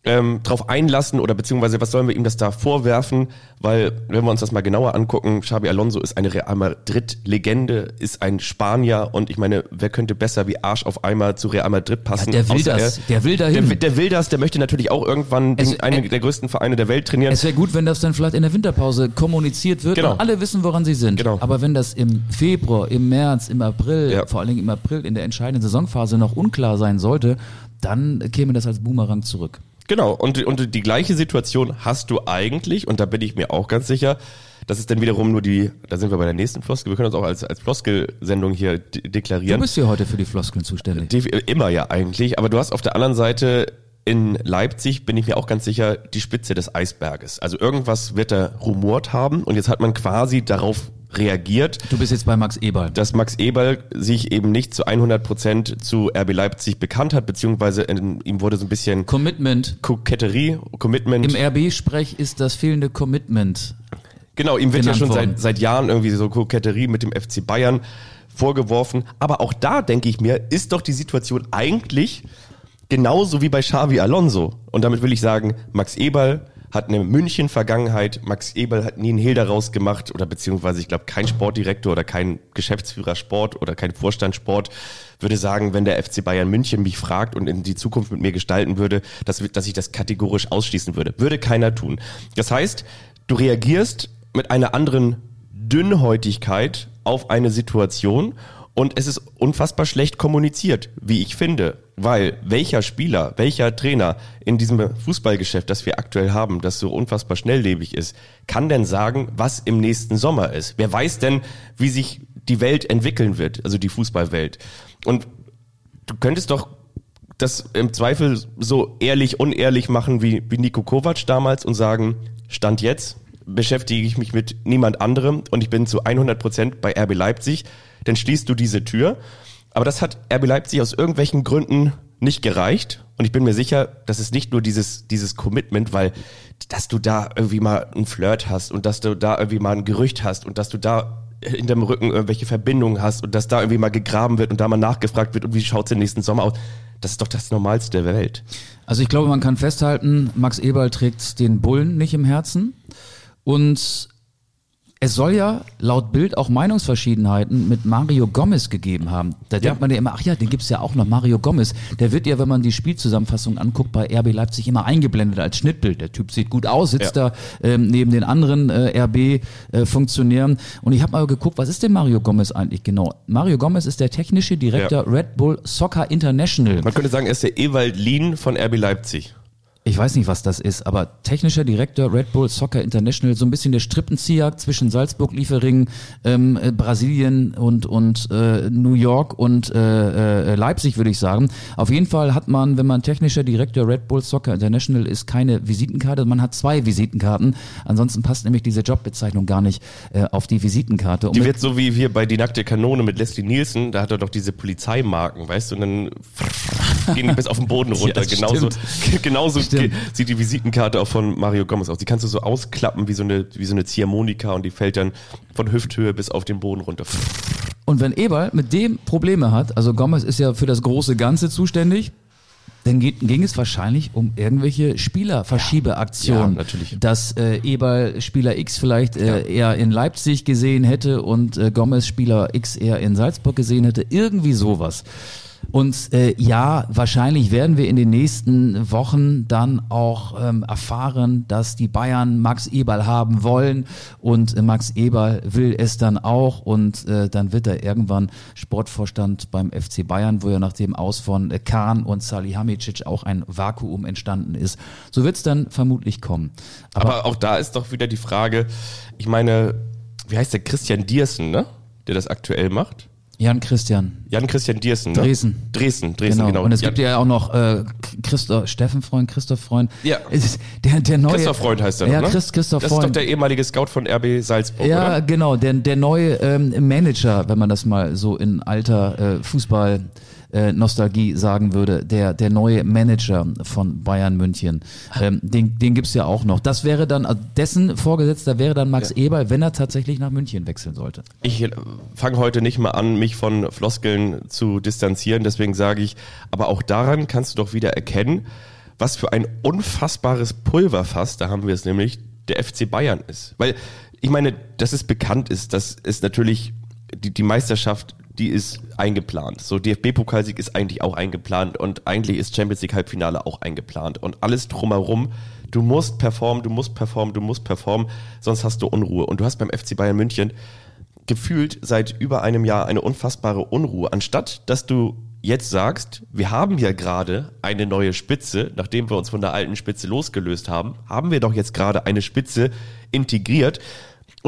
ähm, drauf einlassen oder beziehungsweise was sollen wir ihm das da vorwerfen? Weil, wenn wir uns das mal genauer angucken, Xabi Alonso ist eine Real Madrid-Legende, ist ein Spanier und ich meine, wer könnte besser wie Arsch auf einmal zu Real Madrid passen? Ja, der will das, er? der will dahin. Der, der will das, der möchte natürlich auch irgendwann Es- den, einen äh, der größten Vereine der Welt trainieren. Es wäre gut, wenn das dann vielleicht in der Winterpause kommuniziert wird Genau. und alle wissen, woran sie sind. Genau. Aber wenn das im Februar, im März, im April, Ja. vor allen Dingen im April in der entscheidenden Saisonphase noch unklar sein sollte, dann käme das als Boomerang zurück. Genau, und, und die gleiche Situation hast du eigentlich, und da bin ich mir auch ganz sicher, das ist dann wiederum nur die, da sind wir bei der nächsten Floskel, wir können uns auch als, als Floskel-Sendung hier de Du deklarieren. bist ja heute für die Floskeln zuständig. Die, immer ja eigentlich, aber du hast auf der anderen Seite in Leipzig, bin ich mir auch ganz sicher, die Spitze des Eisberges. Also irgendwas wird da rumort haben und jetzt hat man quasi darauf reagiert, Du bist jetzt bei Max Eberl. dass Max Eberl sich eben nicht zu 100 Prozent zu RB Leipzig bekannt hat, beziehungsweise in, ihm wurde so ein bisschen Commitment. Koketterie, Commitment. Im RB-Sprech ist das fehlende Commitment. Genau, ihm wird ja schon worden. seit, seit Jahren irgendwie so Koketterie mit dem FC Bayern vorgeworfen. Aber auch da denke ich mir, ist doch die Situation eigentlich genauso wie bei Xavi Alonso. Und damit will ich sagen, Max Eberl hat eine München-Vergangenheit. Max Eberl hat nie einen Hehl daraus gemacht oder beziehungsweise ich glaube kein Sportdirektor oder kein Geschäftsführer Sport oder kein Vorstand Sport würde sagen, wenn der FC Bayern München mich fragt und in die Zukunft mit mir gestalten würde, dass, dass ich das kategorisch ausschließen würde. Würde keiner tun. Das heißt, du reagierst mit einer anderen Dünnhäutigkeit auf eine Situation und es ist unfassbar schlecht kommuniziert, wie ich finde. Weil welcher Spieler, welcher Trainer in diesem Fußballgeschäft, das wir aktuell haben, das so unfassbar schnelllebig ist, kann denn sagen, was im nächsten Sommer ist? Wer weiß denn, wie sich die Welt entwickeln wird, also die Fußballwelt? Und du könntest doch das im Zweifel so ehrlich, unehrlich machen wie, wie Nico Kovac damals und sagen, Stand jetzt beschäftige ich mich mit niemand anderem und ich bin zu 100 Prozent bei RB Leipzig dann schließt du diese Tür. Aber das hat RB Leipzig aus irgendwelchen Gründen nicht gereicht. Und ich bin mir sicher, das ist nicht nur dieses, dieses Commitment, weil, dass du da irgendwie mal einen Flirt hast und dass du da irgendwie mal ein Gerücht hast und dass du da in deinem Rücken irgendwelche Verbindungen hast und dass da irgendwie mal gegraben wird und da mal nachgefragt wird und wie schaut es im nächsten Sommer aus. Das ist doch das Normalste der Welt. Also ich glaube, man kann festhalten, Max Eberl trägt den Bullen nicht im Herzen. Und es soll ja laut Bild auch Meinungsverschiedenheiten mit Mario Gomez gegeben haben. Da ja. denkt man ja immer, ach ja, den gibt's ja auch noch, Mario Gomez. Der wird ja, wenn man die Spielzusammenfassung anguckt, bei RB Leipzig immer eingeblendet als Schnittbild. Der Typ sieht gut aus, sitzt ja. da ähm, neben den anderen äh, RB-Funktionären. Äh, Und ich habe mal geguckt, was ist denn Mario Gomez eigentlich genau? Mario Gomez ist der technische Direktor ja. Red Bull Soccer International. Man könnte sagen, er ist der Ewald Lien von RB Leipzig ich weiß nicht, was das ist, aber technischer Direktor Red Bull Soccer International, so ein bisschen der Strippenzieher zwischen Salzburg, Liefering, ähm, äh, Brasilien und, und äh, New York und äh, äh, Leipzig, würde ich sagen. Auf jeden Fall hat man, wenn man technischer Direktor Red Bull Soccer International ist, keine Visitenkarte, man hat zwei Visitenkarten. Ansonsten passt nämlich diese Jobbezeichnung gar nicht äh, auf die Visitenkarte. Und die wird so wie hier bei Die nackte Kanone mit Leslie Nielsen, da hat er doch diese Polizeimarken, weißt du, und dann gehen bis auf den Boden runter. Ja, genauso, genauso sieht die Visitenkarte auch von Mario Gomez aus. Die kannst du so ausklappen wie so eine, wie so eine Ziehharmonika und die fällt dann von Hüfthöhe bis auf den Boden runter. Und wenn Eberl mit dem Probleme hat, also Gomez ist ja für das große Ganze zuständig, dann geht, ging es wahrscheinlich um irgendwelche Spielerverschiebeaktionen. Ja, natürlich. Dass äh, Eberl Spieler X vielleicht äh, ja. eher in Leipzig gesehen hätte und äh, Gomez Spieler X eher in Salzburg gesehen hätte. Irgendwie sowas. Und äh, ja, wahrscheinlich werden wir in den nächsten Wochen dann auch ähm, erfahren, dass die Bayern Max Eberl haben wollen und äh, Max Eberl will es dann auch und äh, dann wird er irgendwann Sportvorstand beim FC Bayern, wo ja nach dem Aus von äh, Kahn und Salihamidzic auch ein Vakuum entstanden ist. So wird es dann vermutlich kommen. Aber, Aber auch da ist doch wieder die Frage, ich meine, wie heißt der Christian Diersen, ne? der das aktuell macht? Jan Christian. Jan Christian Diersen. Ne? Dresden. Dresden, Dresden, genau. genau. Und es Jan. gibt ja auch noch äh, Christoph, Steffen Freund, Christoph Freund. Ja. Der, der neue, Christoph Freund heißt er ja, noch, ne? Christ, Christoph das Freund. ist doch der ehemalige Scout von RB Salzburg, Ja, oder? genau. Der, der neue ähm, Manager, wenn man das mal so in alter äh, Fußball äh, Nostalgie sagen würde, der, der neue Manager von Bayern München. Ähm, den den gibt's ja auch noch. Das wäre dann, also dessen Vorgesetzter wäre dann Max ja. Eberl, wenn er tatsächlich nach München wechseln sollte. Ich äh, fange heute nicht mal an, mich von Floskeln zu distanzieren, deswegen sage ich, aber auch daran kannst du doch wieder erkennen, was für ein unfassbares Pulverfass, da haben wir es nämlich, der FC Bayern ist. Weil ich meine, dass es bekannt ist, dass es natürlich die, die Meisterschaft die ist eingeplant. So DFB-Pokalsieg ist eigentlich auch eingeplant und eigentlich ist Champions League Halbfinale auch eingeplant und alles drumherum. Du musst performen, du musst performen, du musst performen, sonst hast du Unruhe. Und du hast beim FC Bayern München gefühlt seit über einem Jahr eine unfassbare Unruhe. Anstatt dass du jetzt sagst, wir haben ja gerade eine neue Spitze, nachdem wir uns von der alten Spitze losgelöst haben, haben wir doch jetzt gerade eine Spitze integriert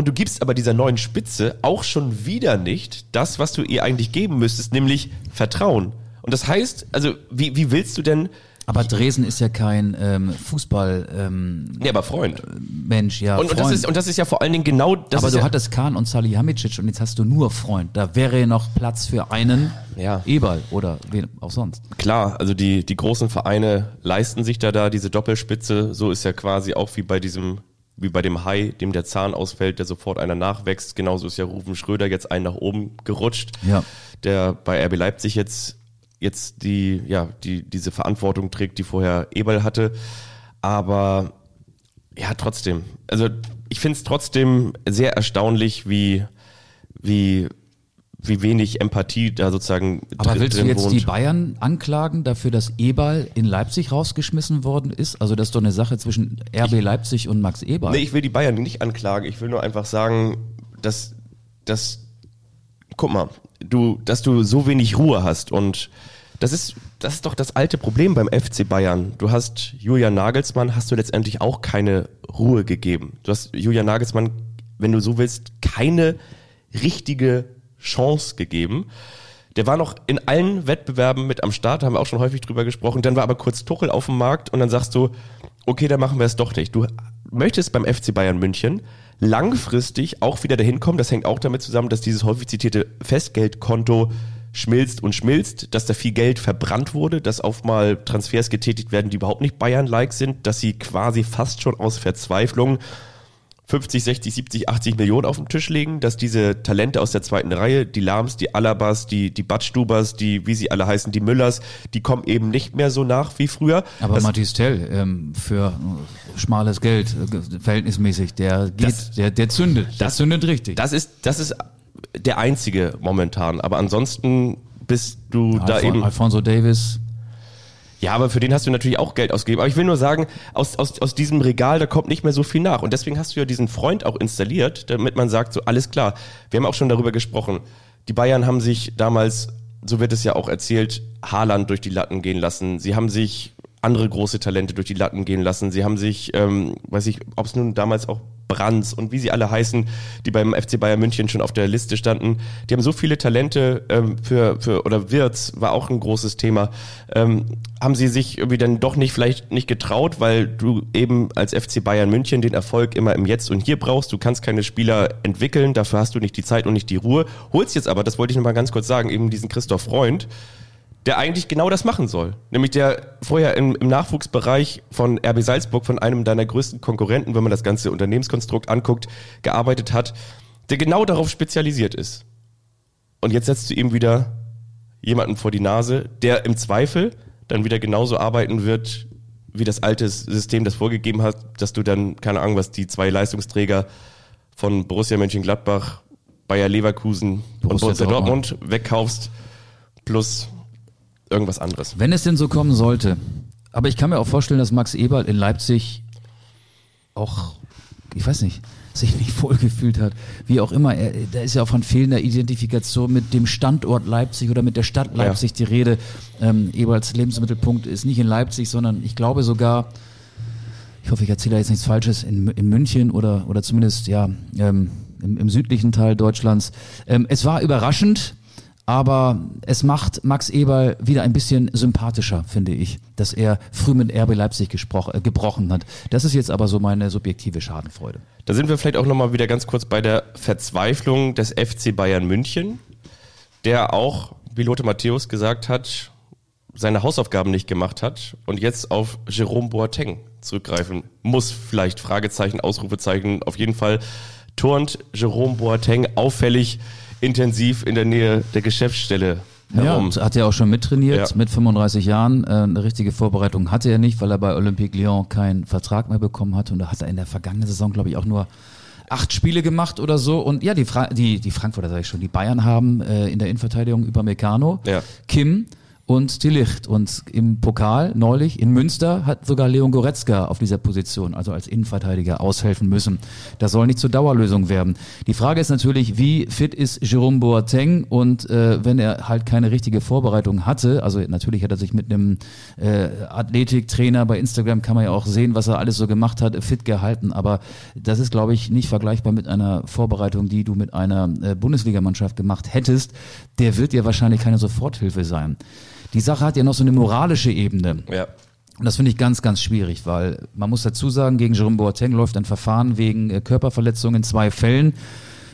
und du gibst aber dieser neuen Spitze auch schon wieder nicht das, was du ihr eigentlich geben müsstest, nämlich Vertrauen. Und das heißt, also wie, wie willst du denn aber Dresden ist ja kein ähm, Fußball. Ähm, nee, aber Freund. Mensch, ja. Und, Freund. und, das ist, und das ist ja vor allen Dingen genau das. Aber du ja hattest Kahn und Salihamidzic und jetzt hast du nur Freund. Da wäre ja noch Platz für einen ja. Eberl oder wen auch sonst. Klar, also die, die großen Vereine leisten sich da da diese Doppelspitze. So ist ja quasi auch wie bei diesem wie bei dem Hai, dem der Zahn ausfällt, der sofort einer nachwächst. Genauso ist ja Rufen Schröder jetzt einen nach oben gerutscht, ja. der bei RB Leipzig jetzt, jetzt die, ja, die, diese Verantwortung trägt, die vorher Eberl hatte. Aber ja, trotzdem. Also ich finde es trotzdem sehr erstaunlich, wie, wie wie wenig Empathie da sozusagen Aber drin, willst du jetzt wohnt. die Bayern anklagen dafür, dass Eberl in Leipzig rausgeschmissen worden ist? Also das ist doch eine Sache zwischen RB Leipzig und Max Eberl. Nee, ich will die Bayern nicht anklagen. Ich will nur einfach sagen, dass, dass, guck mal, du, dass du so wenig Ruhe hast und das ist, das ist doch das alte Problem beim FC Bayern. Du hast Julian Nagelsmann, hast du letztendlich auch keine Ruhe gegeben. Du hast Julian Nagelsmann, wenn du so willst, keine richtige Chance gegeben. Der war noch in allen Wettbewerben mit am Start, haben wir auch schon häufig drüber gesprochen. Dann war aber kurz Tuchel auf dem Markt und dann sagst du, okay, dann machen wir es doch nicht. Du möchtest beim FC Bayern München langfristig auch wieder dahin kommen. Das hängt auch damit zusammen, dass dieses häufig zitierte Festgeldkonto schmilzt und schmilzt, dass da viel Geld verbrannt wurde, dass auf mal Transfers getätigt werden, die überhaupt nicht Bayern-like sind, dass sie quasi fast schon aus Verzweiflung 50, 60, 70, 80 Millionen auf den Tisch legen, dass diese Talente aus der zweiten Reihe, die Lahms, die Alabas, die, die Badstubers, die, wie sie alle heißen, die Müllers, die kommen eben nicht mehr so nach wie früher. Aber das, Matthias Tell, ähm, für äh, schmales Geld, äh, verhältnismäßig, der geht, Das- der, der zündet. Das, das- zündet richtig. das ist, das ist der einzige momentan. Aber ansonsten bist du da Alfon- eben. Alfonso Davis, Ja, aber für den hast du natürlich auch Geld ausgegeben. Aber ich will nur sagen, aus, aus, aus diesem Regal, da kommt nicht mehr so viel nach. Und deswegen hast du ja diesen Freund auch installiert, damit man sagt, so alles klar. Wir haben auch schon darüber gesprochen. Die Bayern haben sich damals, so wird es ja auch erzählt, Haaland durch die Latten gehen lassen. Sie haben sich andere große Talente durch die Latten gehen lassen. Sie haben sich, ähm, weiß ich, ob es nun damals auch Brands und wie sie alle heißen, die beim FC Bayern München schon auf der Liste standen. Die haben so viele Talente ähm, für, für, oder Wirtz war auch ein großes Thema. Ähm, haben sie sich irgendwie dann doch nicht vielleicht nicht getraut, weil du eben als FC Bayern München den Erfolg immer im Jetzt und Hier brauchst. Du kannst keine Spieler entwickeln, dafür hast du nicht die Zeit und nicht die Ruhe. Holst jetzt aber, das wollte ich noch mal ganz kurz sagen, eben diesen Christoph Freund, der eigentlich genau das machen soll. Nämlich der vorher im, im Nachwuchsbereich von RB Salzburg, von einem deiner größten Konkurrenten, wenn man das ganze Unternehmenskonstrukt anguckt, gearbeitet hat, der genau darauf spezialisiert ist. Und jetzt setzt du ihm wieder jemanden vor die Nase, der im Zweifel dann wieder genauso arbeiten wird, wie das alte System das vorgegeben hat, dass du dann, keine Ahnung, was die zwei Leistungsträger von Borussia Mönchengladbach, Bayer Leverkusen Borussia und Borussia Dortmund. Dortmund wegkaufst, plus irgendwas anderes. Wenn es denn so kommen sollte. Aber ich kann mir auch vorstellen, dass Max Eberl in Leipzig auch, ich weiß nicht, sich nicht wohlgefühlt hat. Wie auch immer, er, da ist ja auch von fehlender Identifikation mit dem Standort Leipzig oder mit der Stadt Leipzig die Rede. Ähm, Eberls Lebensmittelpunkt ist nicht in Leipzig, sondern ich glaube sogar, ich hoffe, ich erzähle jetzt nichts Falsches, in, in München oder, oder zumindest ja ähm, im, im südlichen Teil Deutschlands. Ähm, es war überraschend, aber es macht Max Eberl wieder ein bisschen sympathischer, finde ich, dass er früh mit RB Leipzig äh, gebrochen hat. Das ist jetzt aber so meine subjektive Schadenfreude. Da sind wir vielleicht auch nochmal wieder ganz kurz bei der Verzweiflung des FC Bayern München, der auch, wie Lothar Matthäus gesagt hat, seine Hausaufgaben nicht gemacht hat und jetzt auf Jerome Boateng zurückgreifen muss. Vielleicht Fragezeichen, Ausrufezeichen. Auf jeden Fall turnt Jerome Boateng auffällig intensiv in der Nähe der Geschäftsstelle herum. Ja, hat er auch schon mittrainiert Ja. mit 35 Jahren. Äh, eine richtige Vorbereitung hatte er nicht, weil er bei Olympique Lyon keinen Vertrag mehr bekommen hat. Und da hat er in der vergangenen Saison, glaube ich, auch nur acht Spiele gemacht oder so. Und ja, die, Fra die, die Frankfurter, sage ich schon, die Bayern haben äh, in der Innenverteidigung über Meccano, Ja. Kim und Tillicht. Und im Pokal neulich in Münster hat sogar Leon Goretzka auf dieser Position, also als Innenverteidiger, aushelfen müssen. Das soll nicht zur Dauerlösung werden. Die Frage ist natürlich, wie fit ist Jerome Boateng? Und äh, wenn er halt keine richtige Vorbereitung hatte, also natürlich hat er sich mit einem äh, Athletiktrainer bei Instagram kann man ja auch sehen, was er alles so gemacht hat, fit gehalten. Aber das ist, glaube ich, nicht vergleichbar mit einer Vorbereitung, die du mit einer äh, Bundesligamannschaft gemacht hättest. Der wird dir wahrscheinlich keine Soforthilfe sein. Die Sache hat ja noch so eine moralische Ebene. Ja. Und das finde ich ganz, ganz schwierig, weil man muss dazu sagen, gegen Jerome Boateng läuft ein Verfahren wegen äh, Körperverletzung in zwei Fällen.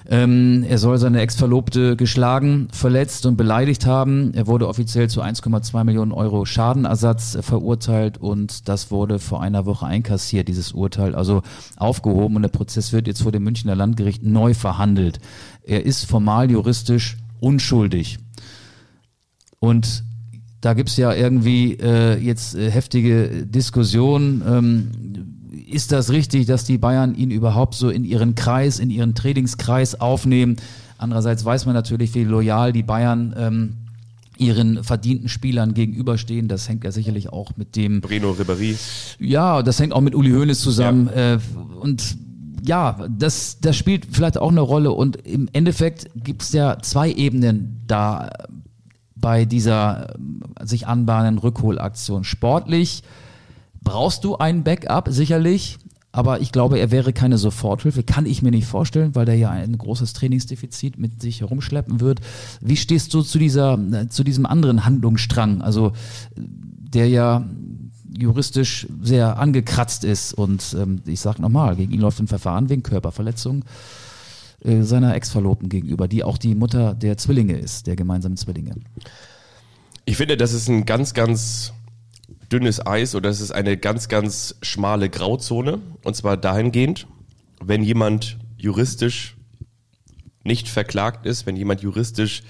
Ähm, er soll seine Ex-Verlobte geschlagen, verletzt und beleidigt haben. Er wurde offiziell zu 1,2 Millionen Euro Schadenersatz äh, verurteilt und das wurde vor einer Woche einkassiert, dieses Urteil, also aufgehoben und der Prozess wird jetzt vor dem Münchner Landgericht neu verhandelt. Er ist formal juristisch unschuldig. Und da gibt's ja irgendwie äh, jetzt äh, heftige Diskussionen. Ähm, ist das richtig, dass die Bayern ihn überhaupt so in ihren Kreis, in ihren Trainingskreis aufnehmen? Andererseits weiß man natürlich, wie loyal die Bayern ähm, ihren verdienten Spielern gegenüberstehen. Das hängt ja sicherlich auch mit dem. Breno Ribéry. Ja, das hängt auch mit Uli Hoeneß zusammen. Ja. Äh, und ja, das, das spielt vielleicht auch eine Rolle. Und im Endeffekt gibt es ja zwei Ebenen da bei dieser äh, sich anbahnenden Rückholaktion. Sportlich brauchst du ein Backup, sicherlich. Aber ich glaube, er wäre keine Soforthilfe. Kann ich mir nicht vorstellen, weil der ja ein großes Trainingsdefizit mit sich herumschleppen wird. Wie stehst du zu dieser, äh, zu diesem anderen Handlungsstrang? Also, der ja juristisch sehr angekratzt ist und ähm, ich sage nochmal, gegen ihn läuft ein Verfahren wegen Körperverletzung äh, seiner Ex-Verlobten gegenüber, die auch die Mutter der Zwillinge ist, der gemeinsamen Zwillinge. Ich finde, das ist ein ganz, ganz dünnes Eis oder es ist eine ganz, ganz schmale Grauzone. Und zwar dahingehend, wenn jemand juristisch nicht verklagt ist, wenn jemand juristisch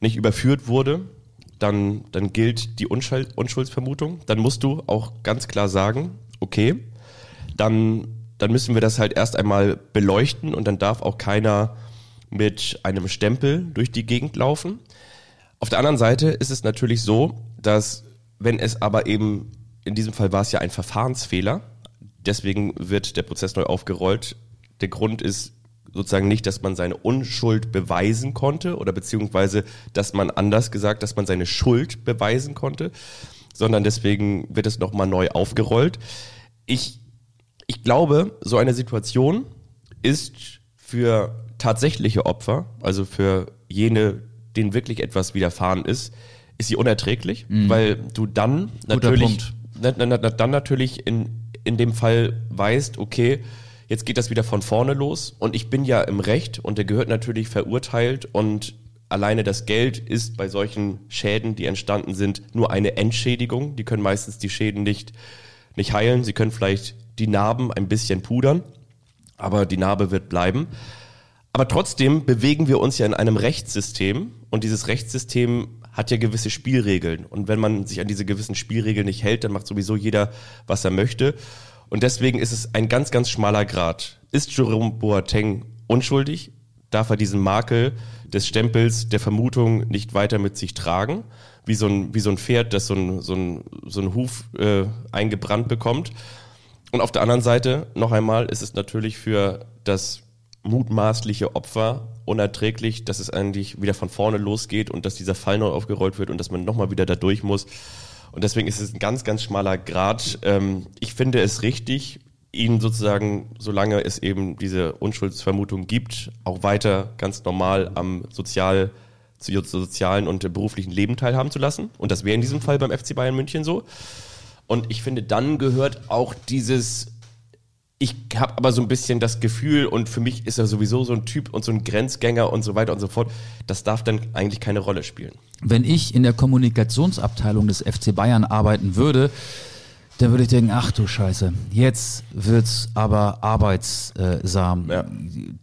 nicht überführt wurde, dann, dann gilt die Unschuld, Unschuldsvermutung. Dann musst du auch ganz klar sagen, okay, dann, dann müssen wir das halt erst einmal beleuchten und dann darf auch keiner mit einem Stempel durch die Gegend laufen. Auf der anderen Seite ist es natürlich so, dass wenn es aber eben, in diesem Fall war es ja ein Verfahrensfehler, deswegen wird der Prozess neu aufgerollt. Der Grund ist sozusagen nicht, dass man seine Unschuld beweisen konnte oder beziehungsweise, dass man anders gesagt, dass man seine Schuld beweisen konnte, sondern deswegen wird es nochmal neu aufgerollt. Ich, ich glaube, so eine Situation ist für tatsächliche Opfer, also für jene, denen wirklich etwas widerfahren ist, ist sie unerträglich, mhm. weil du dann natürlich, dann natürlich in, in dem Fall weißt, okay, jetzt geht das wieder von vorne los und ich bin ja im Recht und der gehört natürlich verurteilt und alleine das Geld ist bei solchen Schäden, die entstanden sind, nur eine Entschädigung. Die können meistens die Schäden nicht, nicht heilen. Sie können vielleicht die Narben ein bisschen pudern, aber die Narbe wird bleiben. Aber trotzdem bewegen wir uns ja in einem Rechtssystem und dieses Rechtssystem hat ja gewisse Spielregeln. Und wenn man sich an diese gewissen Spielregeln nicht hält, dann macht sowieso jeder, was er möchte. Und deswegen ist es ein ganz, ganz schmaler Grad. Ist Jerome Boateng unschuldig? Darf er diesen Makel des Stempels der Vermutung nicht weiter mit sich tragen? Wie so ein, wie so ein Pferd, das so ein, so ein, so ein Huf äh, eingebrannt bekommt. Und auf der anderen Seite, noch einmal, ist es natürlich für das mutmaßliche Opfer unerträglich, dass es eigentlich wieder von vorne losgeht und dass dieser Fall neu aufgerollt wird und dass man nochmal wieder da durch muss. Und deswegen ist es ein ganz, ganz schmaler Grad. Ähm, ich finde es richtig, ihn sozusagen, solange es eben diese Unschuldsvermutung gibt, auch weiter ganz normal am sozial, sozialen und beruflichen Leben teilhaben zu lassen. Und das wäre in diesem Fall beim FC Bayern München so. Und ich finde, dann gehört auch dieses ich habe aber so ein bisschen das Gefühl, und für mich ist er sowieso so ein Typ und so ein Grenzgänger und so weiter und so fort, das darf dann eigentlich keine Rolle spielen. Wenn ich in der Kommunikationsabteilung des FC Bayern arbeiten würde, dann würde ich denken, ach du Scheiße, jetzt wird's aber arbeitssam. Ja.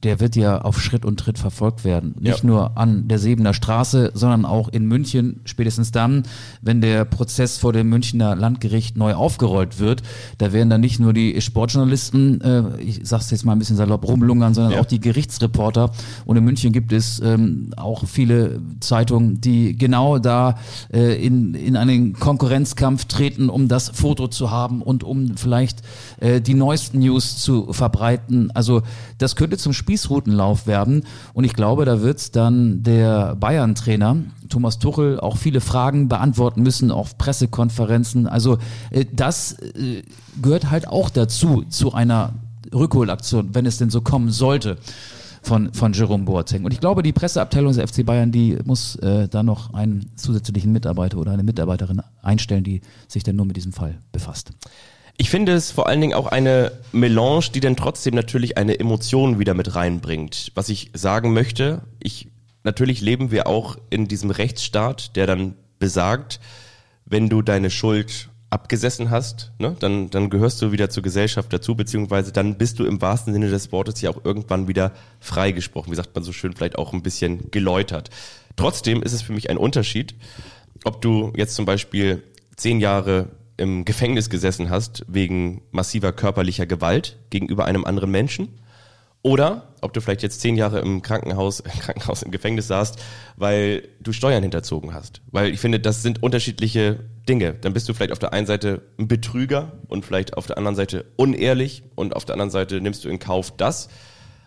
Der wird ja auf Schritt und Tritt verfolgt werden. Nicht ja. nur an der Sebener Straße, sondern auch in München, spätestens dann, wenn der Prozess vor dem Münchner Landgericht neu aufgerollt wird. Da werden dann nicht nur die Sportjournalisten, äh, ich sag's jetzt mal ein bisschen salopp, rumlungern, sondern ja. auch die Gerichtsreporter. Und in München gibt es ähm, auch viele Zeitungen, die genau da äh, in, in einen Konkurrenzkampf treten, um das Foto zu zu haben und um vielleicht äh, die neuesten News zu verbreiten. Also das könnte zum Spießrutenlauf werden. Und ich glaube, da wird dann der Bayern-Trainer Thomas Tuchel auch viele Fragen beantworten müssen auf Pressekonferenzen. Also äh, das äh, gehört halt auch dazu, zu einer Rückholaktion, wenn es denn so kommen sollte von, von Jerome Boateng. Und ich glaube, die Presseabteilung des FC Bayern, die muss äh, da noch einen zusätzlichen Mitarbeiter oder eine Mitarbeiterin einstellen, die sich dann nur mit diesem Fall befasst. Ich finde es vor allen Dingen auch eine Melange, die dann trotzdem natürlich eine Emotion wieder mit reinbringt. Was ich sagen möchte, ich, natürlich leben wir auch in diesem Rechtsstaat, der dann besagt, wenn du deine Schuld abgesessen hast, ne, dann, dann gehörst du wieder zur Gesellschaft dazu, beziehungsweise dann bist du im wahrsten Sinne des Wortes ja auch irgendwann wieder freigesprochen. Wie sagt man so schön, vielleicht auch ein bisschen geläutert. Trotzdem ist es für mich ein Unterschied, ob du jetzt zum Beispiel zehn Jahre im Gefängnis gesessen hast wegen massiver körperlicher Gewalt gegenüber einem anderen Menschen Oder ob du vielleicht jetzt zehn Jahre im Krankenhaus, im Krankenhaus, im Gefängnis saßt, weil du Steuern hinterzogen hast. Weil ich finde, das sind unterschiedliche Dinge. Dann bist du vielleicht auf der einen Seite ein Betrüger und vielleicht auf der anderen Seite unehrlich und auf der anderen Seite nimmst du in Kauf das.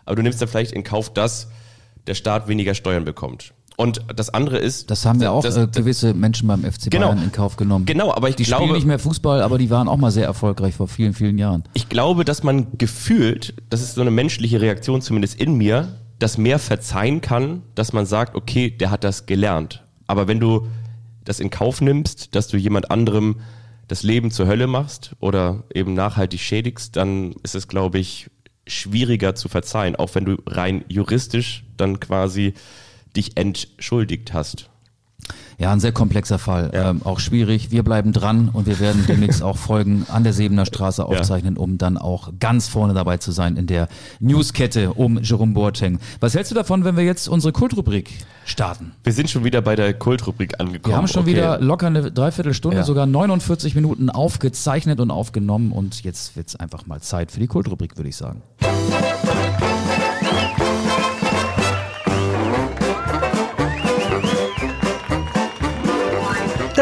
Aber du nimmst dann vielleicht in Kauf, dass der Staat weniger Steuern bekommt. Und das andere ist. Das haben ja auch das, äh, gewisse Menschen beim FC Genau. Bayern in Kauf genommen. Genau, aber ich die glaube- spielen nicht mehr Fußball, aber die waren auch mal sehr erfolgreich vor vielen, vielen Jahren. Ich glaube, dass man gefühlt, das ist so eine menschliche Reaktion zumindest in mir, das mehr verzeihen kann, dass man sagt, okay, der hat das gelernt. Aber wenn du das in Kauf nimmst, dass du jemand anderem das Leben zur Hölle machst oder eben nachhaltig schädigst, dann ist es, glaube ich, schwieriger zu verzeihen, auch wenn du rein juristisch dann quasi dich entschuldigt hast. Ja, ein sehr komplexer Fall. Ja. Ähm, auch schwierig. Wir bleiben dran und wir werden demnächst auch Folgen an der Sebener Straße aufzeichnen, um dann auch ganz vorne dabei zu sein in der Newskette um Jerome Boateng. Was hältst du davon, wenn wir jetzt unsere Kultrubrik starten? Wir sind schon wieder bei der Kultrubrik angekommen. Wir haben schon Okay. wieder locker eine Dreiviertelstunde, Ja. sogar 49 Minuten aufgezeichnet und aufgenommen und jetzt wird's einfach mal Zeit für die Kultrubrik, würde ich sagen.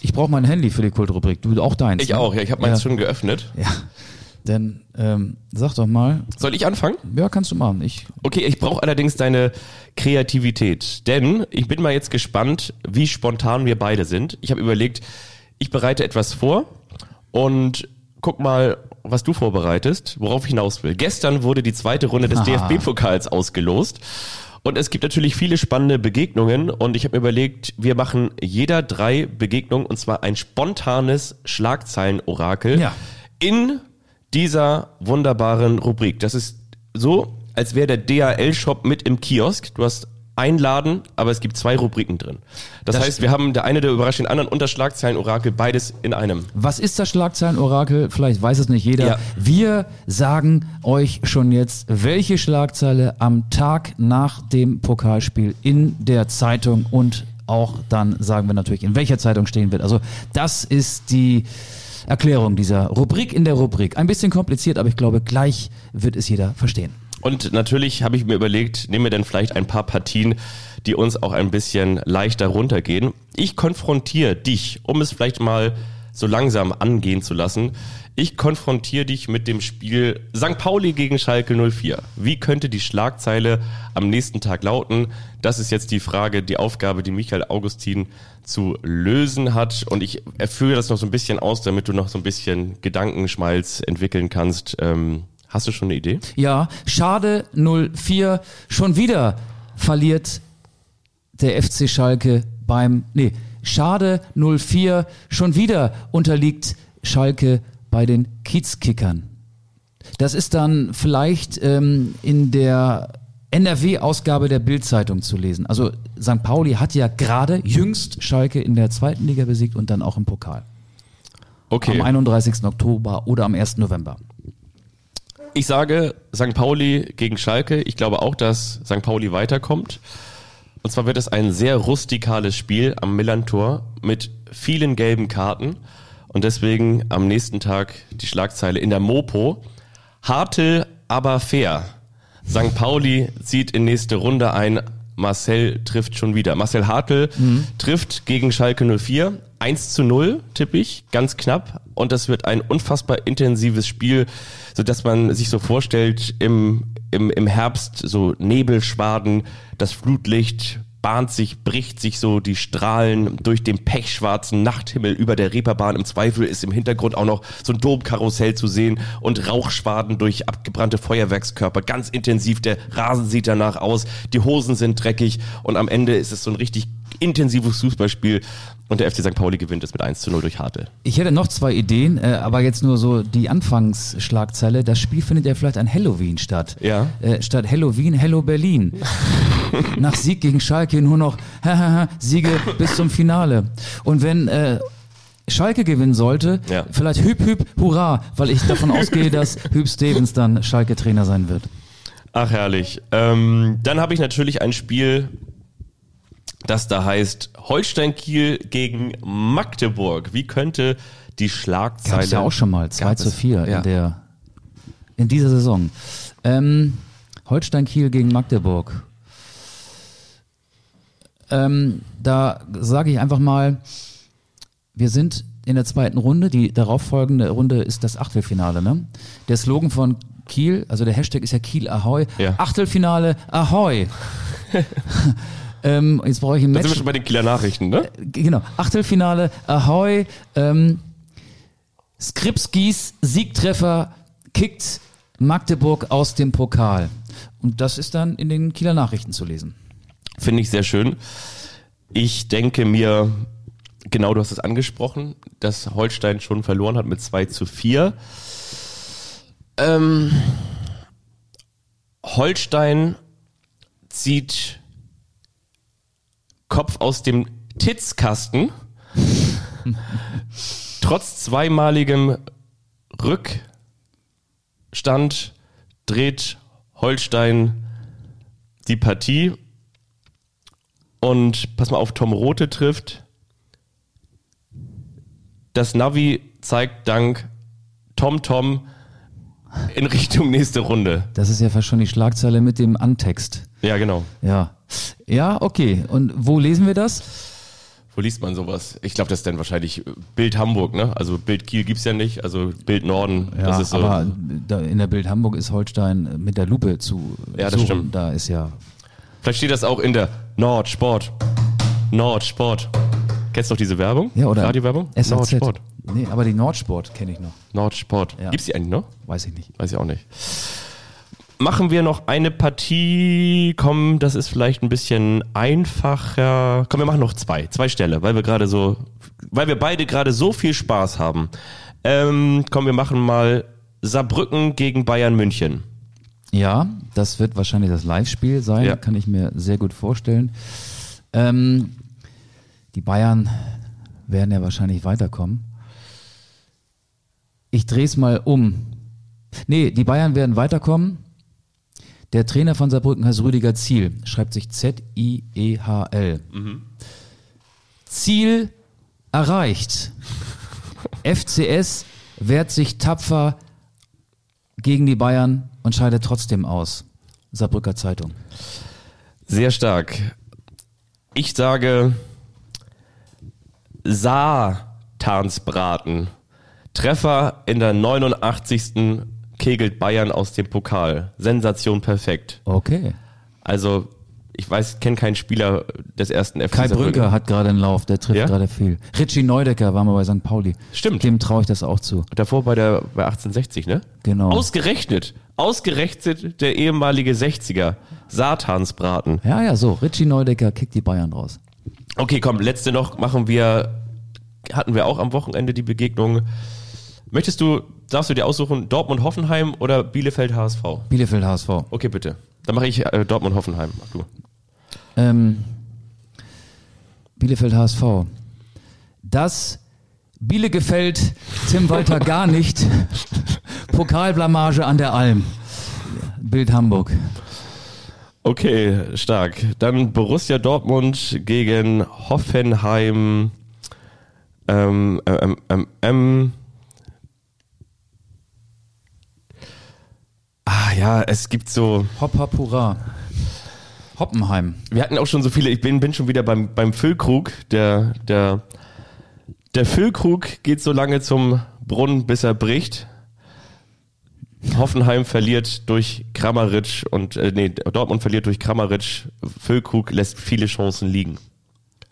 Ich brauche mein Handy für die Kultrubrik. Du auch deins. Ich ne? auch, ja, ich habe meins ja. schon geöffnet. Ja. Denn ähm, sag doch mal, Soll ich anfangen? ja, kannst du machen. Ich Okay, ich brauche allerdings deine Kreativität, denn ich bin mal jetzt gespannt, wie spontan wir beide sind. Ich habe überlegt, ich bereite etwas vor und guck mal, was du vorbereitest, worauf ich hinaus will. Gestern wurde die zweite Runde des. DFB-Pokals ausgelost. Und es gibt natürlich viele spannende Begegnungen und ich habe mir überlegt, wir machen jeder drei Begegnungen und zwar ein spontanes Schlagzeilenorakel Ja. in dieser wunderbaren Rubrik. Das ist so, als wäre der DHL-Shop mit im Kiosk. Du hast einen Laden, aber es gibt zwei Rubriken drin. Das, Das heißt, wir haben der eine, der überrascht den anderen und das Schlagzeilenorakel, beides in einem. Was ist das Schlagzeilenorakel? Vielleicht weiß es nicht jeder. Ja. Wir sagen euch schon jetzt, welche Schlagzeile am Tag nach dem Pokalspiel in der Zeitung und auch dann sagen wir natürlich, in welcher Zeitung stehen wird. Also das ist die Erklärung dieser Rubrik in der Rubrik. Ein bisschen kompliziert, aber ich glaube, gleich wird es jeder verstehen. Und natürlich habe ich mir überlegt, nehmen wir denn vielleicht ein paar Partien, die uns auch ein bisschen leichter runtergehen. Ich konfrontiere dich, um es vielleicht mal so langsam angehen zu lassen. Ich konfrontiere dich mit dem Spiel St. Pauli gegen Schalke 04. Wie könnte die Schlagzeile am nächsten Tag lauten? Das ist jetzt die Frage, die Aufgabe, die Michael Augustin zu lösen hat. Und ich erfülle das noch so ein bisschen aus, damit du noch so ein bisschen Gedankenschmalz entwickeln kannst. Ähm, hast du schon eine Idee? Ja, schade 04. Schon wieder verliert der FC Schalke beim, nee, schade 04. Schon wieder unterliegt Schalke bei den Kiezkickern. Das ist dann vielleicht ähm, in der NRW-Ausgabe der Bild-Zeitung zu lesen. Also St. Pauli hat ja gerade jüngst Schalke in der zweiten Liga besiegt und dann auch im Pokal. Okay. Am 31. Oktober oder am 1. November. Ich sage St. Pauli gegen Schalke. Ich glaube auch, dass St. Pauli weiterkommt. Und zwar wird es ein sehr rustikales Spiel am Millantor mit vielen gelben Karten. Und deswegen am nächsten Tag die Schlagzeile in der Mopo. Hartel, aber fair. St. Pauli zieht in nächste Runde ein. Marcel trifft schon wieder. Marcel Hartl trifft gegen Schalke 04. 1 zu 0 tippe ich, ganz knapp. Und das wird ein unfassbar intensives Spiel, so dass man sich so vorstellt, im, im, im Herbst so Nebelschwaden, das Flutlicht bahnt sich, bricht sich so die Strahlen durch den pechschwarzen Nachthimmel über der Reeperbahn. Im Zweifel ist im Hintergrund auch noch so ein Domkarussell zu sehen und Rauchschwaden durch abgebrannte Feuerwerkskörper. Ganz intensiv, der Rasen sieht danach aus, die Hosen sind dreckig und am Ende ist es so ein richtig intensives Fußballspiel und der FC St. Pauli gewinnt es mit 1 zu 0 durch Hartl. Ich hätte noch zwei Ideen, äh, aber jetzt nur so die Anfangsschlagzeile. Das Spiel findet ja vielleicht an Halloween statt. Ja. Äh, statt Halloween, Hello Berlin. Nach Sieg gegen Schalke nur noch Siege bis zum Finale. Und wenn äh, Schalke gewinnen sollte, Ja. vielleicht Hüb Hüb Hurra, weil ich davon ausgehe, dass Hüb Stevens dann Schalke-Trainer sein wird. Ach herrlich. Ähm, dann habe ich natürlich ein Spiel, das da heißt Holstein Kiel gegen Magdeburg. Wie könnte die Schlagzeile? Gab es ja auch schon mal, 2 Gab zu es, 4 ja. in, der, in dieser Saison. Ähm, Holstein Kiel gegen Magdeburg. Ähm, da sage ich einfach mal, wir sind in der zweiten Runde. Die darauffolgende Runde ist das Achtelfinale. Ne? Der Slogan von Kiel, also der Hashtag ist ja Kiel Ahoi. Ja. Achtelfinale Ahoi. ähm, jetzt brauche ich ein Da Match. sind wir schon bei den Kieler Nachrichten, ne? Genau, Achtelfinale, Ahoi, ähm, Skripskis Siegtreffer kickt Magdeburg aus dem Pokal. Und das ist dann in den Kieler Nachrichten zu lesen. Finde ich sehr schön. Ich denke mir, genau du hast es angesprochen, dass Holstein schon verloren hat mit 2 zu 4. Ähm, Holstein zieht Kopf aus dem Titzkasten. Trotz zweimaligem Rückstand dreht Holstein die Partie und pass mal auf, Tom Rote trifft. Das Navi zeigt dank Tom Tom in Richtung nächste Runde. Das ist ja fast schon die Schlagzeile mit dem Antext. Ja, genau. Ja. Ja, okay. Und wo lesen wir das? Wo liest man sowas? Ich glaube, das ist dann wahrscheinlich Bild Hamburg, ne? Also Bild Kiel gibt's ja nicht, also Bild Norden, Ja, das ist so. aber in der Bild Hamburg ist Holstein mit der Lupe zu Ja, das suchen. stimmt. Da ist ja Vielleicht steht das auch in der Nordsport. Nordsport. Kennst du noch diese Werbung? ja oder Radiowerbung? SAZ. Nordsport. Nee, aber die Nordsport kenne ich noch. Nordsport. Ja. Gibt's die eigentlich noch? Weiß ich nicht. Weiß ich auch nicht. Machen wir noch eine Partie. Komm, das ist vielleicht ein bisschen einfacher. Komm, wir machen noch zwei. Zwei Stelle, weil wir gerade so, weil wir beide gerade so viel Spaß haben. Ähm, komm, wir machen mal Saarbrücken gegen Bayern München. Ja, das wird wahrscheinlich das Live-Spiel sein, Ja. kann ich mir sehr gut vorstellen. Ähm, die Bayern werden ja wahrscheinlich weiterkommen. Ich drehe es mal um. Nee, die Bayern werden weiterkommen. Der Trainer von Saarbrücken heißt Rüdiger Ziel, schreibt sich Z-I-E-H-L. Ziel erreicht. FCS wehrt sich tapfer gegen die Bayern und scheidet trotzdem aus. Saarbrücker Zeitung. Sehr Ich sage Saatansbraten. Treffer in der 89. kegelt Bayern aus dem Pokal. Sensation perfekt. Okay. Also, ich weiß, kenne keinen Spieler des ersten FC Kai. Brünker hat gerade einen Lauf, der trifft Ja? gerade viel. Richie Neudecker war mal bei St. Pauli. Stimmt. Dem traue ich das auch zu. Davor bei der bei 1860, ne? Genau. Ausgerechnet. Ausgerechnet der ehemalige 60er. Satansbraten. ja, ja, so. Richie Neudecker kickt die Bayern raus. Okay, komm, letzte noch machen wir, hatten wir auch am Wochenende die Begegnung. Möchtest du, darfst du dir aussuchen, Dortmund-Hoffenheim oder Bielefeld-HSV? Bielefeld HSV. Okay, bitte. Dann mache ich äh, Dortmund-Hoffenheim. Mach du. Ähm, Bielefeld HSV. Das Biele gefällt Tim Walter gar nicht. Pokalblamage an der Alm. Bild Hamburg. Okay, stark. Dann Borussia Dortmund gegen Hoffenheim. Ähm, ähm, ähm, ähm. Ah ja, es gibt so. Hopp, hopp, hurra. Hoppenheim. Wir hatten auch schon so viele. Ich bin, bin schon wieder beim, beim Füllkrug. Der, der, der Füllkrug geht so lange zum Brunnen, bis er bricht. Hoffenheim verliert durch Kramaric und äh, nee, Dortmund verliert durch Kramaric. Füllkrug lässt viele Chancen liegen.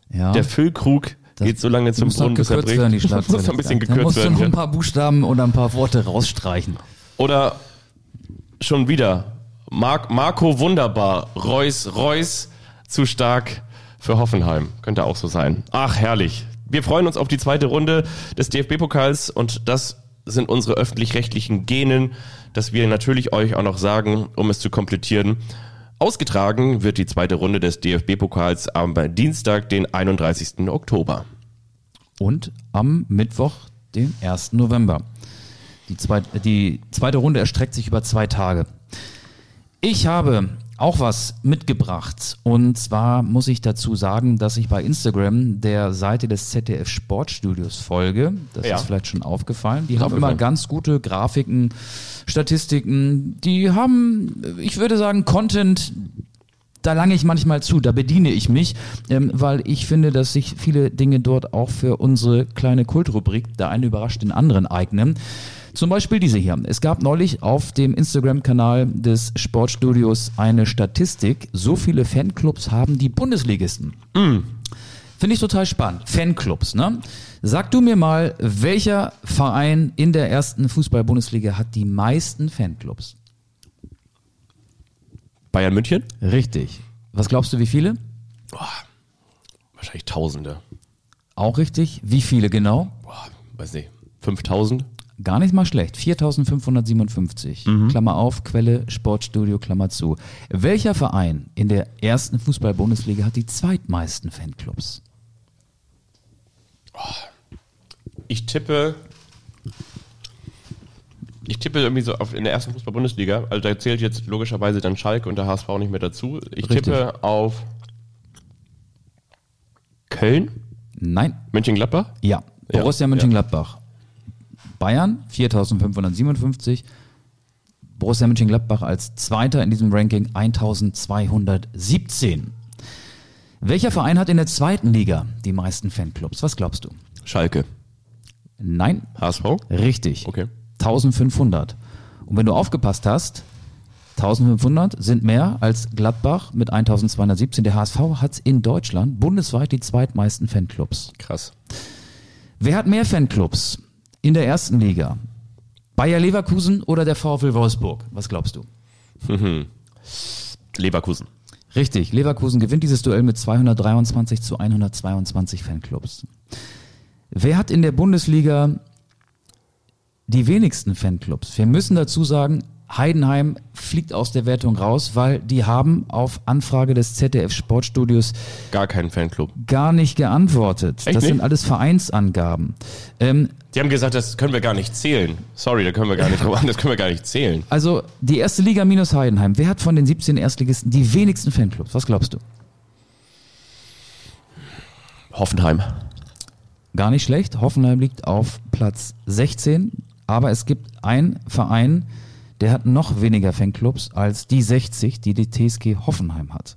Ja. Der Füllkrug Das geht so lange zum Brunnen, bis er bricht. werden, die muss noch ein bisschen Da gekürzt musst du noch ein paar Buchstaben oder ein paar Worte rausstreichen. Oder schon wieder Mark, Marco Wunderbar, Reus, Reus zu stark Für Hoffenheim. Könnte auch so sein. Ach, herrlich. Wir freuen uns auf die zweite Runde des DFB-Pokals und das sind unsere öffentlich-rechtlichen Genen, dass wir natürlich euch auch noch sagen, um es zu komplettieren. Ausgetragen wird die zweite Runde des DFB-Pokals am Dienstag, den 31. Oktober. Und am Mittwoch, den 1. November. Die zweite, die zweite Runde erstreckt sich über zwei Tage. Ich habe auch was mitgebracht. Und zwar muss ich dazu sagen, dass ich bei Instagram der Seite des ZDF Sportstudios folge. Das Ja. ist vielleicht schon aufgefallen. Die haben immer ganz gute Grafiken, Statistiken. Die haben, ich würde sagen, Content, da lange ich manchmal zu, da bediene ich mich, ähm, weil ich finde, dass sich viele Dinge dort auch für unsere kleine Kultrubrik, der eine überrascht den anderen, eignen. Zum Beispiel diese hier. Es gab neulich auf dem Instagram-Kanal des Sportstudios eine Statistik. So viele Fanclubs haben die Bundesligisten. Finde ich total spannend. Fanclubs, ne? Sag du mir mal, welcher Verein in der ersten Fußball-Bundesliga hat die meisten Fanclubs? Bayern München? Richtig. Was glaubst du, wie viele? Wahrscheinlich Tausende. Auch richtig. Wie viele genau? Boah, weiß nicht. 5000? Gar nicht mal schlecht. 4557. Klammer auf, Quelle, Sportstudio, Klammer zu. Welcher Verein in der ersten Fußball-Bundesliga hat die zweitmeisten Fanclubs? Ich tippe. Ich tippe irgendwie so auf, in der ersten Fußball-Bundesliga. Also da zählt jetzt logischerweise dann Schalke und der HSV nicht mehr dazu. Ich Richtig. tippe auf Köln, Nein. Mönchengladbach. Ja. Ja, Borussia Mönchengladbach. Bayern 4557. Borussia Mönchengladbach als Zweiter in diesem Ranking 1217. Welcher Verein hat in der zweiten Liga die meisten Fanclubs? Was glaubst du? Schalke. Nein, HSV? richtig. Okay. 1500. Und wenn du aufgepasst hast, 1500 sind mehr als Gladbach mit 1217. Der HSV hat in Deutschland bundesweit die zweitmeisten Fanclubs. Krass. Wer hat mehr Fanclubs in der ersten Liga? Bayer Leverkusen oder der VfL Wolfsburg? Was glaubst du? Leverkusen. Richtig, Leverkusen gewinnt dieses Duell mit 223 zu 122 Fanclubs. Wer hat in der Bundesliga die wenigsten Fanclubs? Wir müssen dazu sagen, Heidenheim fliegt aus der Wertung raus, weil die haben auf Anfrage des ZDF Sportstudios Gar keinen Fanclub. gar nicht geantwortet. Echt das sind nicht? alles Vereinsangaben. Ähm, Die haben gesagt, das können wir gar nicht zählen. Sorry, da können wir gar nicht an, das können wir gar nicht zählen. Also die erste Liga minus Heidenheim. Wer hat von den 17 Erstligisten die wenigsten Fanclubs? Was glaubst du? Hoffenheim. Gar nicht schlecht. Hoffenheim liegt auf Platz 16. Aber es gibt einen Verein, der hat noch weniger Fanclubs als die 60, die die TSG Hoffenheim hat.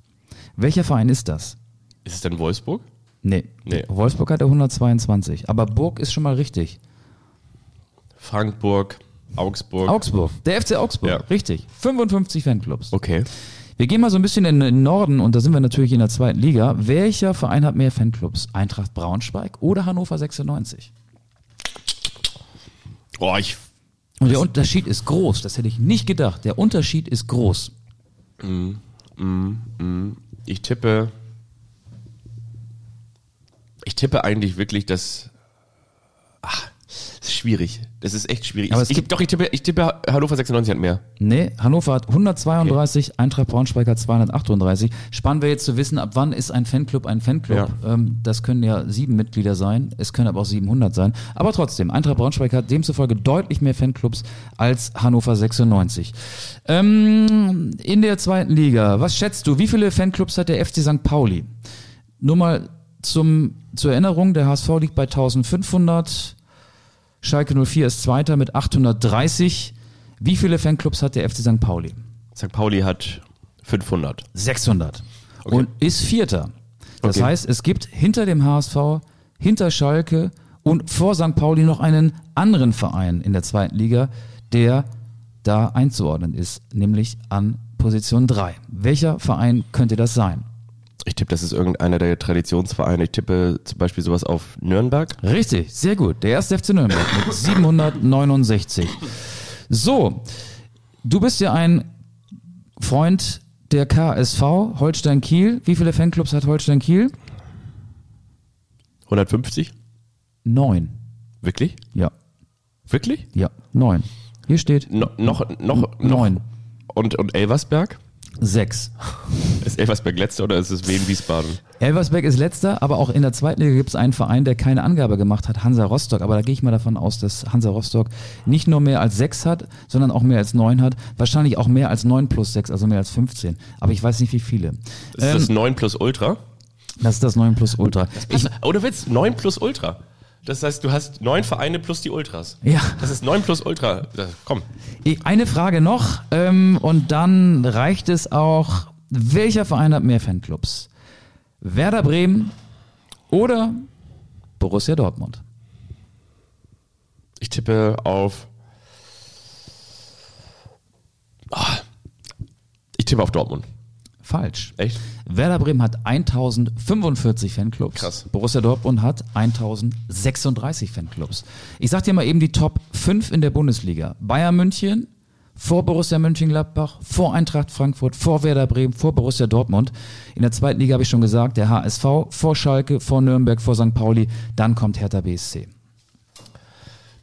Welcher Verein ist das? Ist es denn Wolfsburg? Nee. Nee. Wolfsburg hat er 122. Aber Burg ist schon mal richtig. Frankfurt, Augsburg. Augsburg. Der FC Augsburg. Ja. Richtig. 55 Fanclubs. Okay. Wir gehen mal so ein bisschen in den Norden und da sind wir natürlich in der zweiten Liga. Welcher Verein hat mehr Fanclubs? Eintracht Braunschweig oder Hannover 96? Oh, ich. Und der Unterschied ist groß. Das hätte ich nicht gedacht. Der Unterschied ist groß. Ich tippe. Ich tippe eigentlich wirklich, dass. Ach, schwierig. Das ist echt schwierig. Aber es ich, gibt- doch, ich tippe, ich tippe, Hannover 96 hat mehr. Nee, Hannover hat 132, Eintracht Braunschweig hat 238. Spannend wäre jetzt zu wissen, ab wann ist ein Fanclub ein Fanclub? Ähm, das können ja sieben Mitglieder sein, es können aber auch 700 sein. Aber trotzdem, Eintracht Braunschweig hat demzufolge deutlich mehr Fanclubs als Hannover 96. Ähm, in der zweiten Liga, was schätzt du, wie viele Fanclubs hat der FC St. Pauli? Nur mal zum, zur Erinnerung, der HSV liegt bei 1500, Schalke 04 ist Zweiter mit 830. Wie viele Fanclubs hat der FC St. Pauli? St. Pauli hat 500. 600. Und ist Vierter. Das Okay. heißt, es gibt hinter dem HSV, hinter Schalke und vor St. Pauli noch einen anderen Verein in der zweiten Liga, der da einzuordnen ist, nämlich an Position 3. Welcher Verein könnte das sein? Ich tippe, das ist irgendeiner der Traditionsvereine. Ich tippe zum Beispiel sowas auf Nürnberg. Richtig, sehr gut. Der erste FC Nürnberg mit 769. So, du bist ja ein Freund der KSV Holstein Kiel. Wie viele Fanclubs hat Holstein Kiel? 150? Neun. Wirklich? Ja, Wirklich? ja, neun. Hier steht No, noch, noch, noch. neun. Und, und Elversberg? Sechs. Ist Elversberg letzter oder ist es Wien Wiesbaden? Elversberg ist letzter, aber auch in der zweiten Liga gibt es einen Verein, der keine Angabe gemacht hat, Hansa Rostock. Aber da gehe ich mal davon aus, dass Hansa Rostock nicht nur mehr als sechs hat, sondern auch mehr als neun hat. Wahrscheinlich auch mehr als neun plus sechs, also mehr als 15. Aber ich weiß nicht, wie viele. Ist Ähm, das 9 plus Ultra? das ist das neun plus Ultra. Ich, Oder willst 9 plus Ultra? Das heißt, du hast neun Vereine plus die Ultras. Ja. Das ist 9 plus Ultra. Komm. eine Frage noch ähm, und dann reicht es auch. Welcher Verein hat mehr Fanclubs? Werder Bremen oder Borussia Dortmund? Ich tippe auf. Ah. Ich tippe auf Dortmund. Falsch. Echt? Werder Bremen hat 1045 Fanclubs. Krass. Borussia Dortmund hat 1036 Fanclubs. Ich sag dir mal eben die Top 5 in der Bundesliga. Bayern München, vor Borussia Mönchengladbach, vor Eintracht Frankfurt, vor Werder Bremen, vor Borussia Dortmund. In der zweiten Liga habe ich schon gesagt, der HSV, vor Schalke, vor Nürnberg, vor St. Pauli, dann kommt Hertha BSC.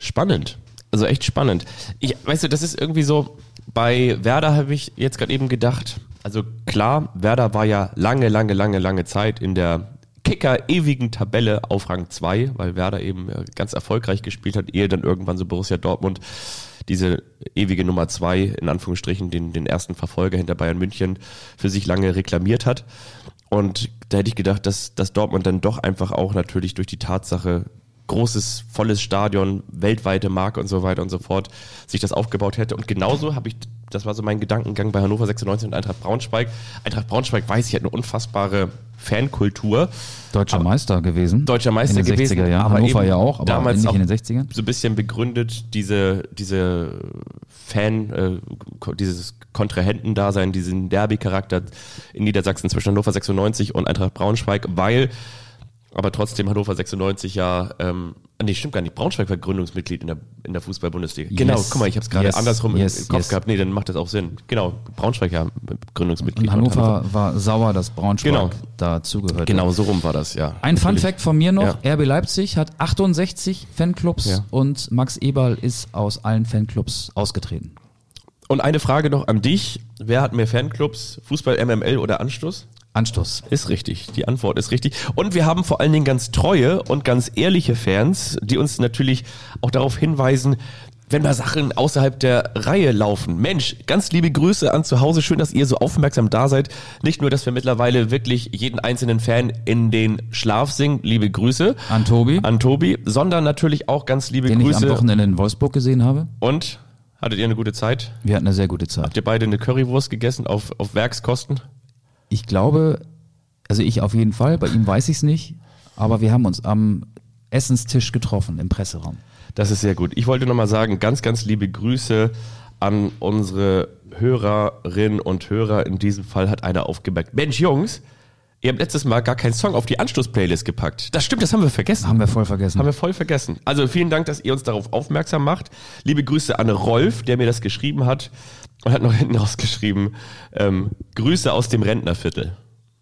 Spannend. Also echt spannend. Ich, weißt du, das ist irgendwie so, bei Werder habe ich jetzt gerade eben gedacht, also klar, Werder war ja lange, lange, lange, lange Zeit in der Kicker ewigen Tabelle auf Rang 2, weil Werder eben äh, ganz erfolgreich gespielt hat, ehe dann irgendwann so Borussia Dortmund diese ewige Nummer 2, in Anführungsstrichen, den, den ersten Verfolger hinter Bayern München für sich lange reklamiert hat. Und da hätte ich gedacht, dass, dass Dortmund dann doch einfach auch natürlich durch die Tatsache großes, volles Stadion, weltweite Marke und so weiter und so fort, sich das aufgebaut hätte. Und genauso habe ich, das war so mein Gedankengang bei Hannover 96 und Eintracht Braunschweig. Eintracht Braunschweig weiß ich, hat eine unfassbare Fankultur. Deutscher Meister gewesen. Deutscher Meister in den gewesen, 60er Jahren. aber Hannover ja auch, aber damals nicht in den 60ern. so ein bisschen begründet diese, diese Fan, äh, dieses Kontrahentendasein, diesen Derby-Charakter in Niedersachsen zwischen Hannover 96 und Eintracht Braunschweig, weil aber trotzdem Hannover 96 ja, ähm, nee, stimmt gar nicht, Braunschweig war Gründungsmitglied in der, in der Fußball-Bundesliga. Genau, Yes. guck mal, ich habe es gerade Yes. andersrum Yes. im Kopf gehabt. Nee, dann macht das auch Sinn. Genau, Braunschweig ja Gründungsmitglied. Und Hannover war sauer, dass Braunschweig Genau. dazugehört. Genau, so rum war das, ja. Ein Fun Natürlich. Fact von mir noch, Ja. RB Leipzig hat 68 Fanclubs Ja. und Max Eberl ist aus allen Fanclubs ausgetreten. Und eine Frage noch an dich. Wer hat mehr Fanclubs? Fußball, MML oder Anstoß? Anstoß. Ist richtig. Die Antwort ist richtig. Und wir haben vor allen Dingen ganz treue und ganz ehrliche Fans, die uns natürlich auch darauf hinweisen, wenn mal Sachen außerhalb der Reihe laufen. Mensch, ganz liebe Grüße an zu Hause. Schön, dass ihr so aufmerksam da seid. Nicht nur, dass wir mittlerweile wirklich jeden einzelnen Fan in den Schlaf singen. Liebe Grüße An Tobi, an Tobi, sondern natürlich auch ganz liebe den ich am Grüße. Wochenende in Wolfsburg gesehen habe. Und hattet ihr eine gute Zeit? Wir hatten eine sehr gute Zeit. Habt ihr beide eine Currywurst gegessen auf, auf Werkskosten? Ich glaube, also ich auf jeden Fall, bei ihm weiß ich es nicht, aber wir haben uns am Essenstisch getroffen im Presseraum. Das ist sehr gut. Ich wollte nochmal sagen, ganz, ganz liebe Grüße an unsere Hörerinnen und Hörer. In diesem Fall hat einer aufgemerkt. Mensch, Jungs, ihr habt letztes Mal gar keinen Song auf die Anstoß-Playlist gepackt. Das stimmt, das haben wir vergessen. Haben wir voll vergessen. Haben wir voll vergessen. Also vielen Dank, dass ihr uns darauf aufmerksam macht. Liebe Grüße an Rolf, der mir das geschrieben hat und hat noch hinten rausgeschrieben, ähm, Grüße aus dem Rentnerviertel.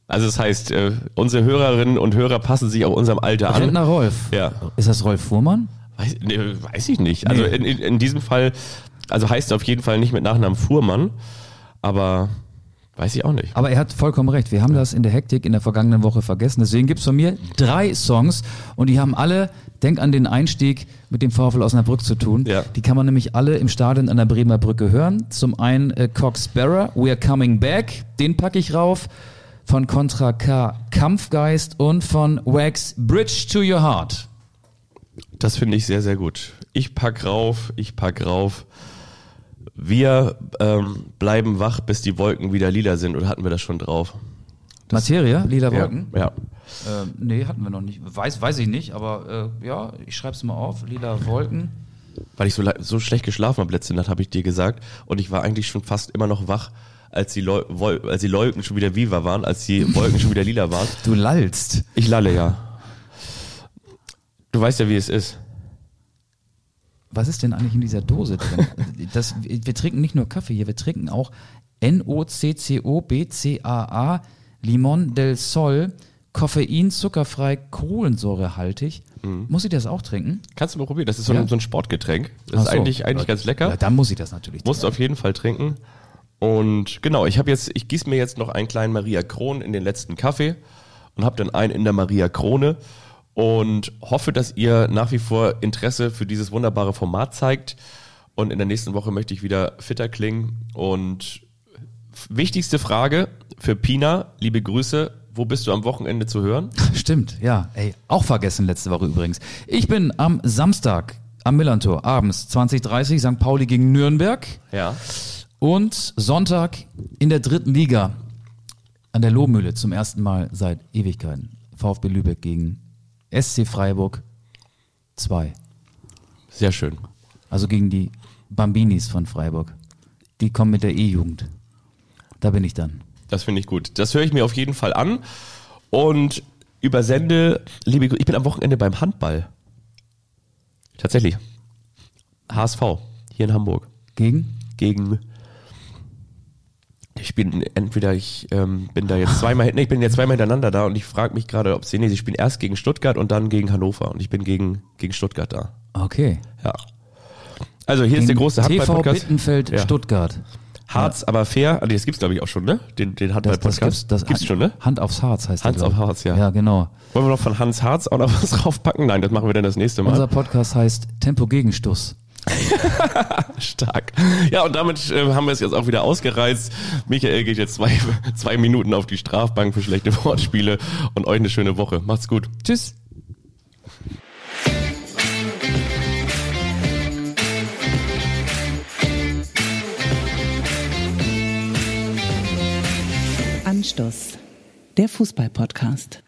Also das heißt, äh, unsere Hörerinnen und Hörer passen sich auch unserem Alter an. Rentner Rolf. Ja. Ist das Rolf Fuhrmann? Weiß, nee, weiß ich nicht. Also in, in, in diesem Fall, also heißt er auf jeden Fall nicht mit Nachnamen Fuhrmann, aber weiß ich auch nicht. Aber er hat vollkommen recht. Wir haben das in der Hektik in der vergangenen Woche vergessen. Deswegen gibt's von mir drei Songs und die haben alle, denk an den Einstieg mit dem VfL Osnabrück zu tun. Ja. Die kann man nämlich alle im Stadion an der Bremer Brücke hören. Zum einen äh, Cox Sparrow, We're Coming Back, den packe ich rauf. Von Contra K, Kampfgeist und von Wax, Bridge to Your Heart. Das finde ich sehr, sehr gut. Ich pack rauf, ich pack rauf. Wir ähm, bleiben wach, bis die Wolken wieder lila sind. Oder hatten wir das schon drauf? Materie, Lila Wolken? Ja. ja. Ähm, nee, hatten wir noch nicht. Weiß, weiß ich nicht, aber äh, ja, ich schreib's mal auf. Lila Wolken. Weil ich so, so schlecht geschlafen habe letzte Nacht, habe ich dir gesagt. Und ich war eigentlich schon fast immer noch wach, als die, Leu Wol als die Wolken schon wieder viva waren, als die Wolken schon wieder lila waren. Du lallst. Ich lalle ja. Du weißt ja, wie es ist. Was ist denn eigentlich in dieser Dose drin? Das, wir trinken nicht nur Kaffee hier, wir trinken auch N-O-C-C-O-B-C-A-A, Limon del Sol, Koffein, zuckerfrei, kohlensäurehaltig. Muss ich das auch trinken? Kannst du mal probieren. Das ist so, Ja? ein, so ein Sportgetränk. Das Ach ist so. eigentlich, eigentlich ganz lecker. Ja, dann muss ich das natürlich Musst du auf jeden Fall trinken. Und genau, ich habe jetzt, ich gieße mir jetzt noch einen kleinen Maria Kron in den letzten Kaffee und habe dann einen in der Maria Krone und hoffe, dass ihr nach wie vor Interesse für dieses wunderbare Format zeigt. Und in der nächsten Woche möchte ich wieder fitter klingen. Und wichtigste Frage für Pina, liebe Grüße, wo bist du am Wochenende zu hören? Stimmt, ja. Ey, auch vergessen letzte Woche übrigens. Ich bin am Samstag am Millantor abends 20:30 St. Pauli gegen Nürnberg Ja. und Sonntag in der dritten Liga an der Lohmühle zum ersten Mal seit Ewigkeiten. VfB Lübeck gegen SC Freiburg 2. Sehr schön. Also gegen die Bambinis von Freiburg. Die kommen mit der E-Jugend. Da bin ich dann. Das finde ich gut. Das höre ich mir auf jeden Fall an und übersende, liebe ich bin am Wochenende beim Handball. Tatsächlich. HSV, hier in Hamburg. Gegen? Gegen. Ich bin entweder, ich ähm, bin da jetzt zweimal, nee, ich bin jetzt zweimal hintereinander da und ich frage mich gerade, ob sie, nee, sie spielen erst gegen Stuttgart und dann gegen Hannover und ich bin gegen, gegen Stuttgart da. Okay. Ja. Also hier ist der große TV Handball-Podcast. Bittenfeld Ja. Stuttgart. Harz, aber fair. Nee, das gibt's glaube ich auch schon, ne? Den, den Das, das Handball-Podcast. gibt's, das gibt's schon, ne? Hand aufs Harz heißt Hans der, glaub auf. Harz, ja. Ja, genau. Wollen wir noch von Hans Harz auch noch was draufpacken? Nein, das machen wir dann das nächste Mal. Unser Podcast heißt Tempo Gegenstoß. Stark. Ja, und damit äh, haben wir es jetzt auch wieder ausgereizt. Michael geht jetzt zwei, zwei Minuten auf die Strafbank für schlechte Wortspiele und euch eine schöne Woche. Macht's gut. Tschüss. Anstoß, der Fußball-Podcast.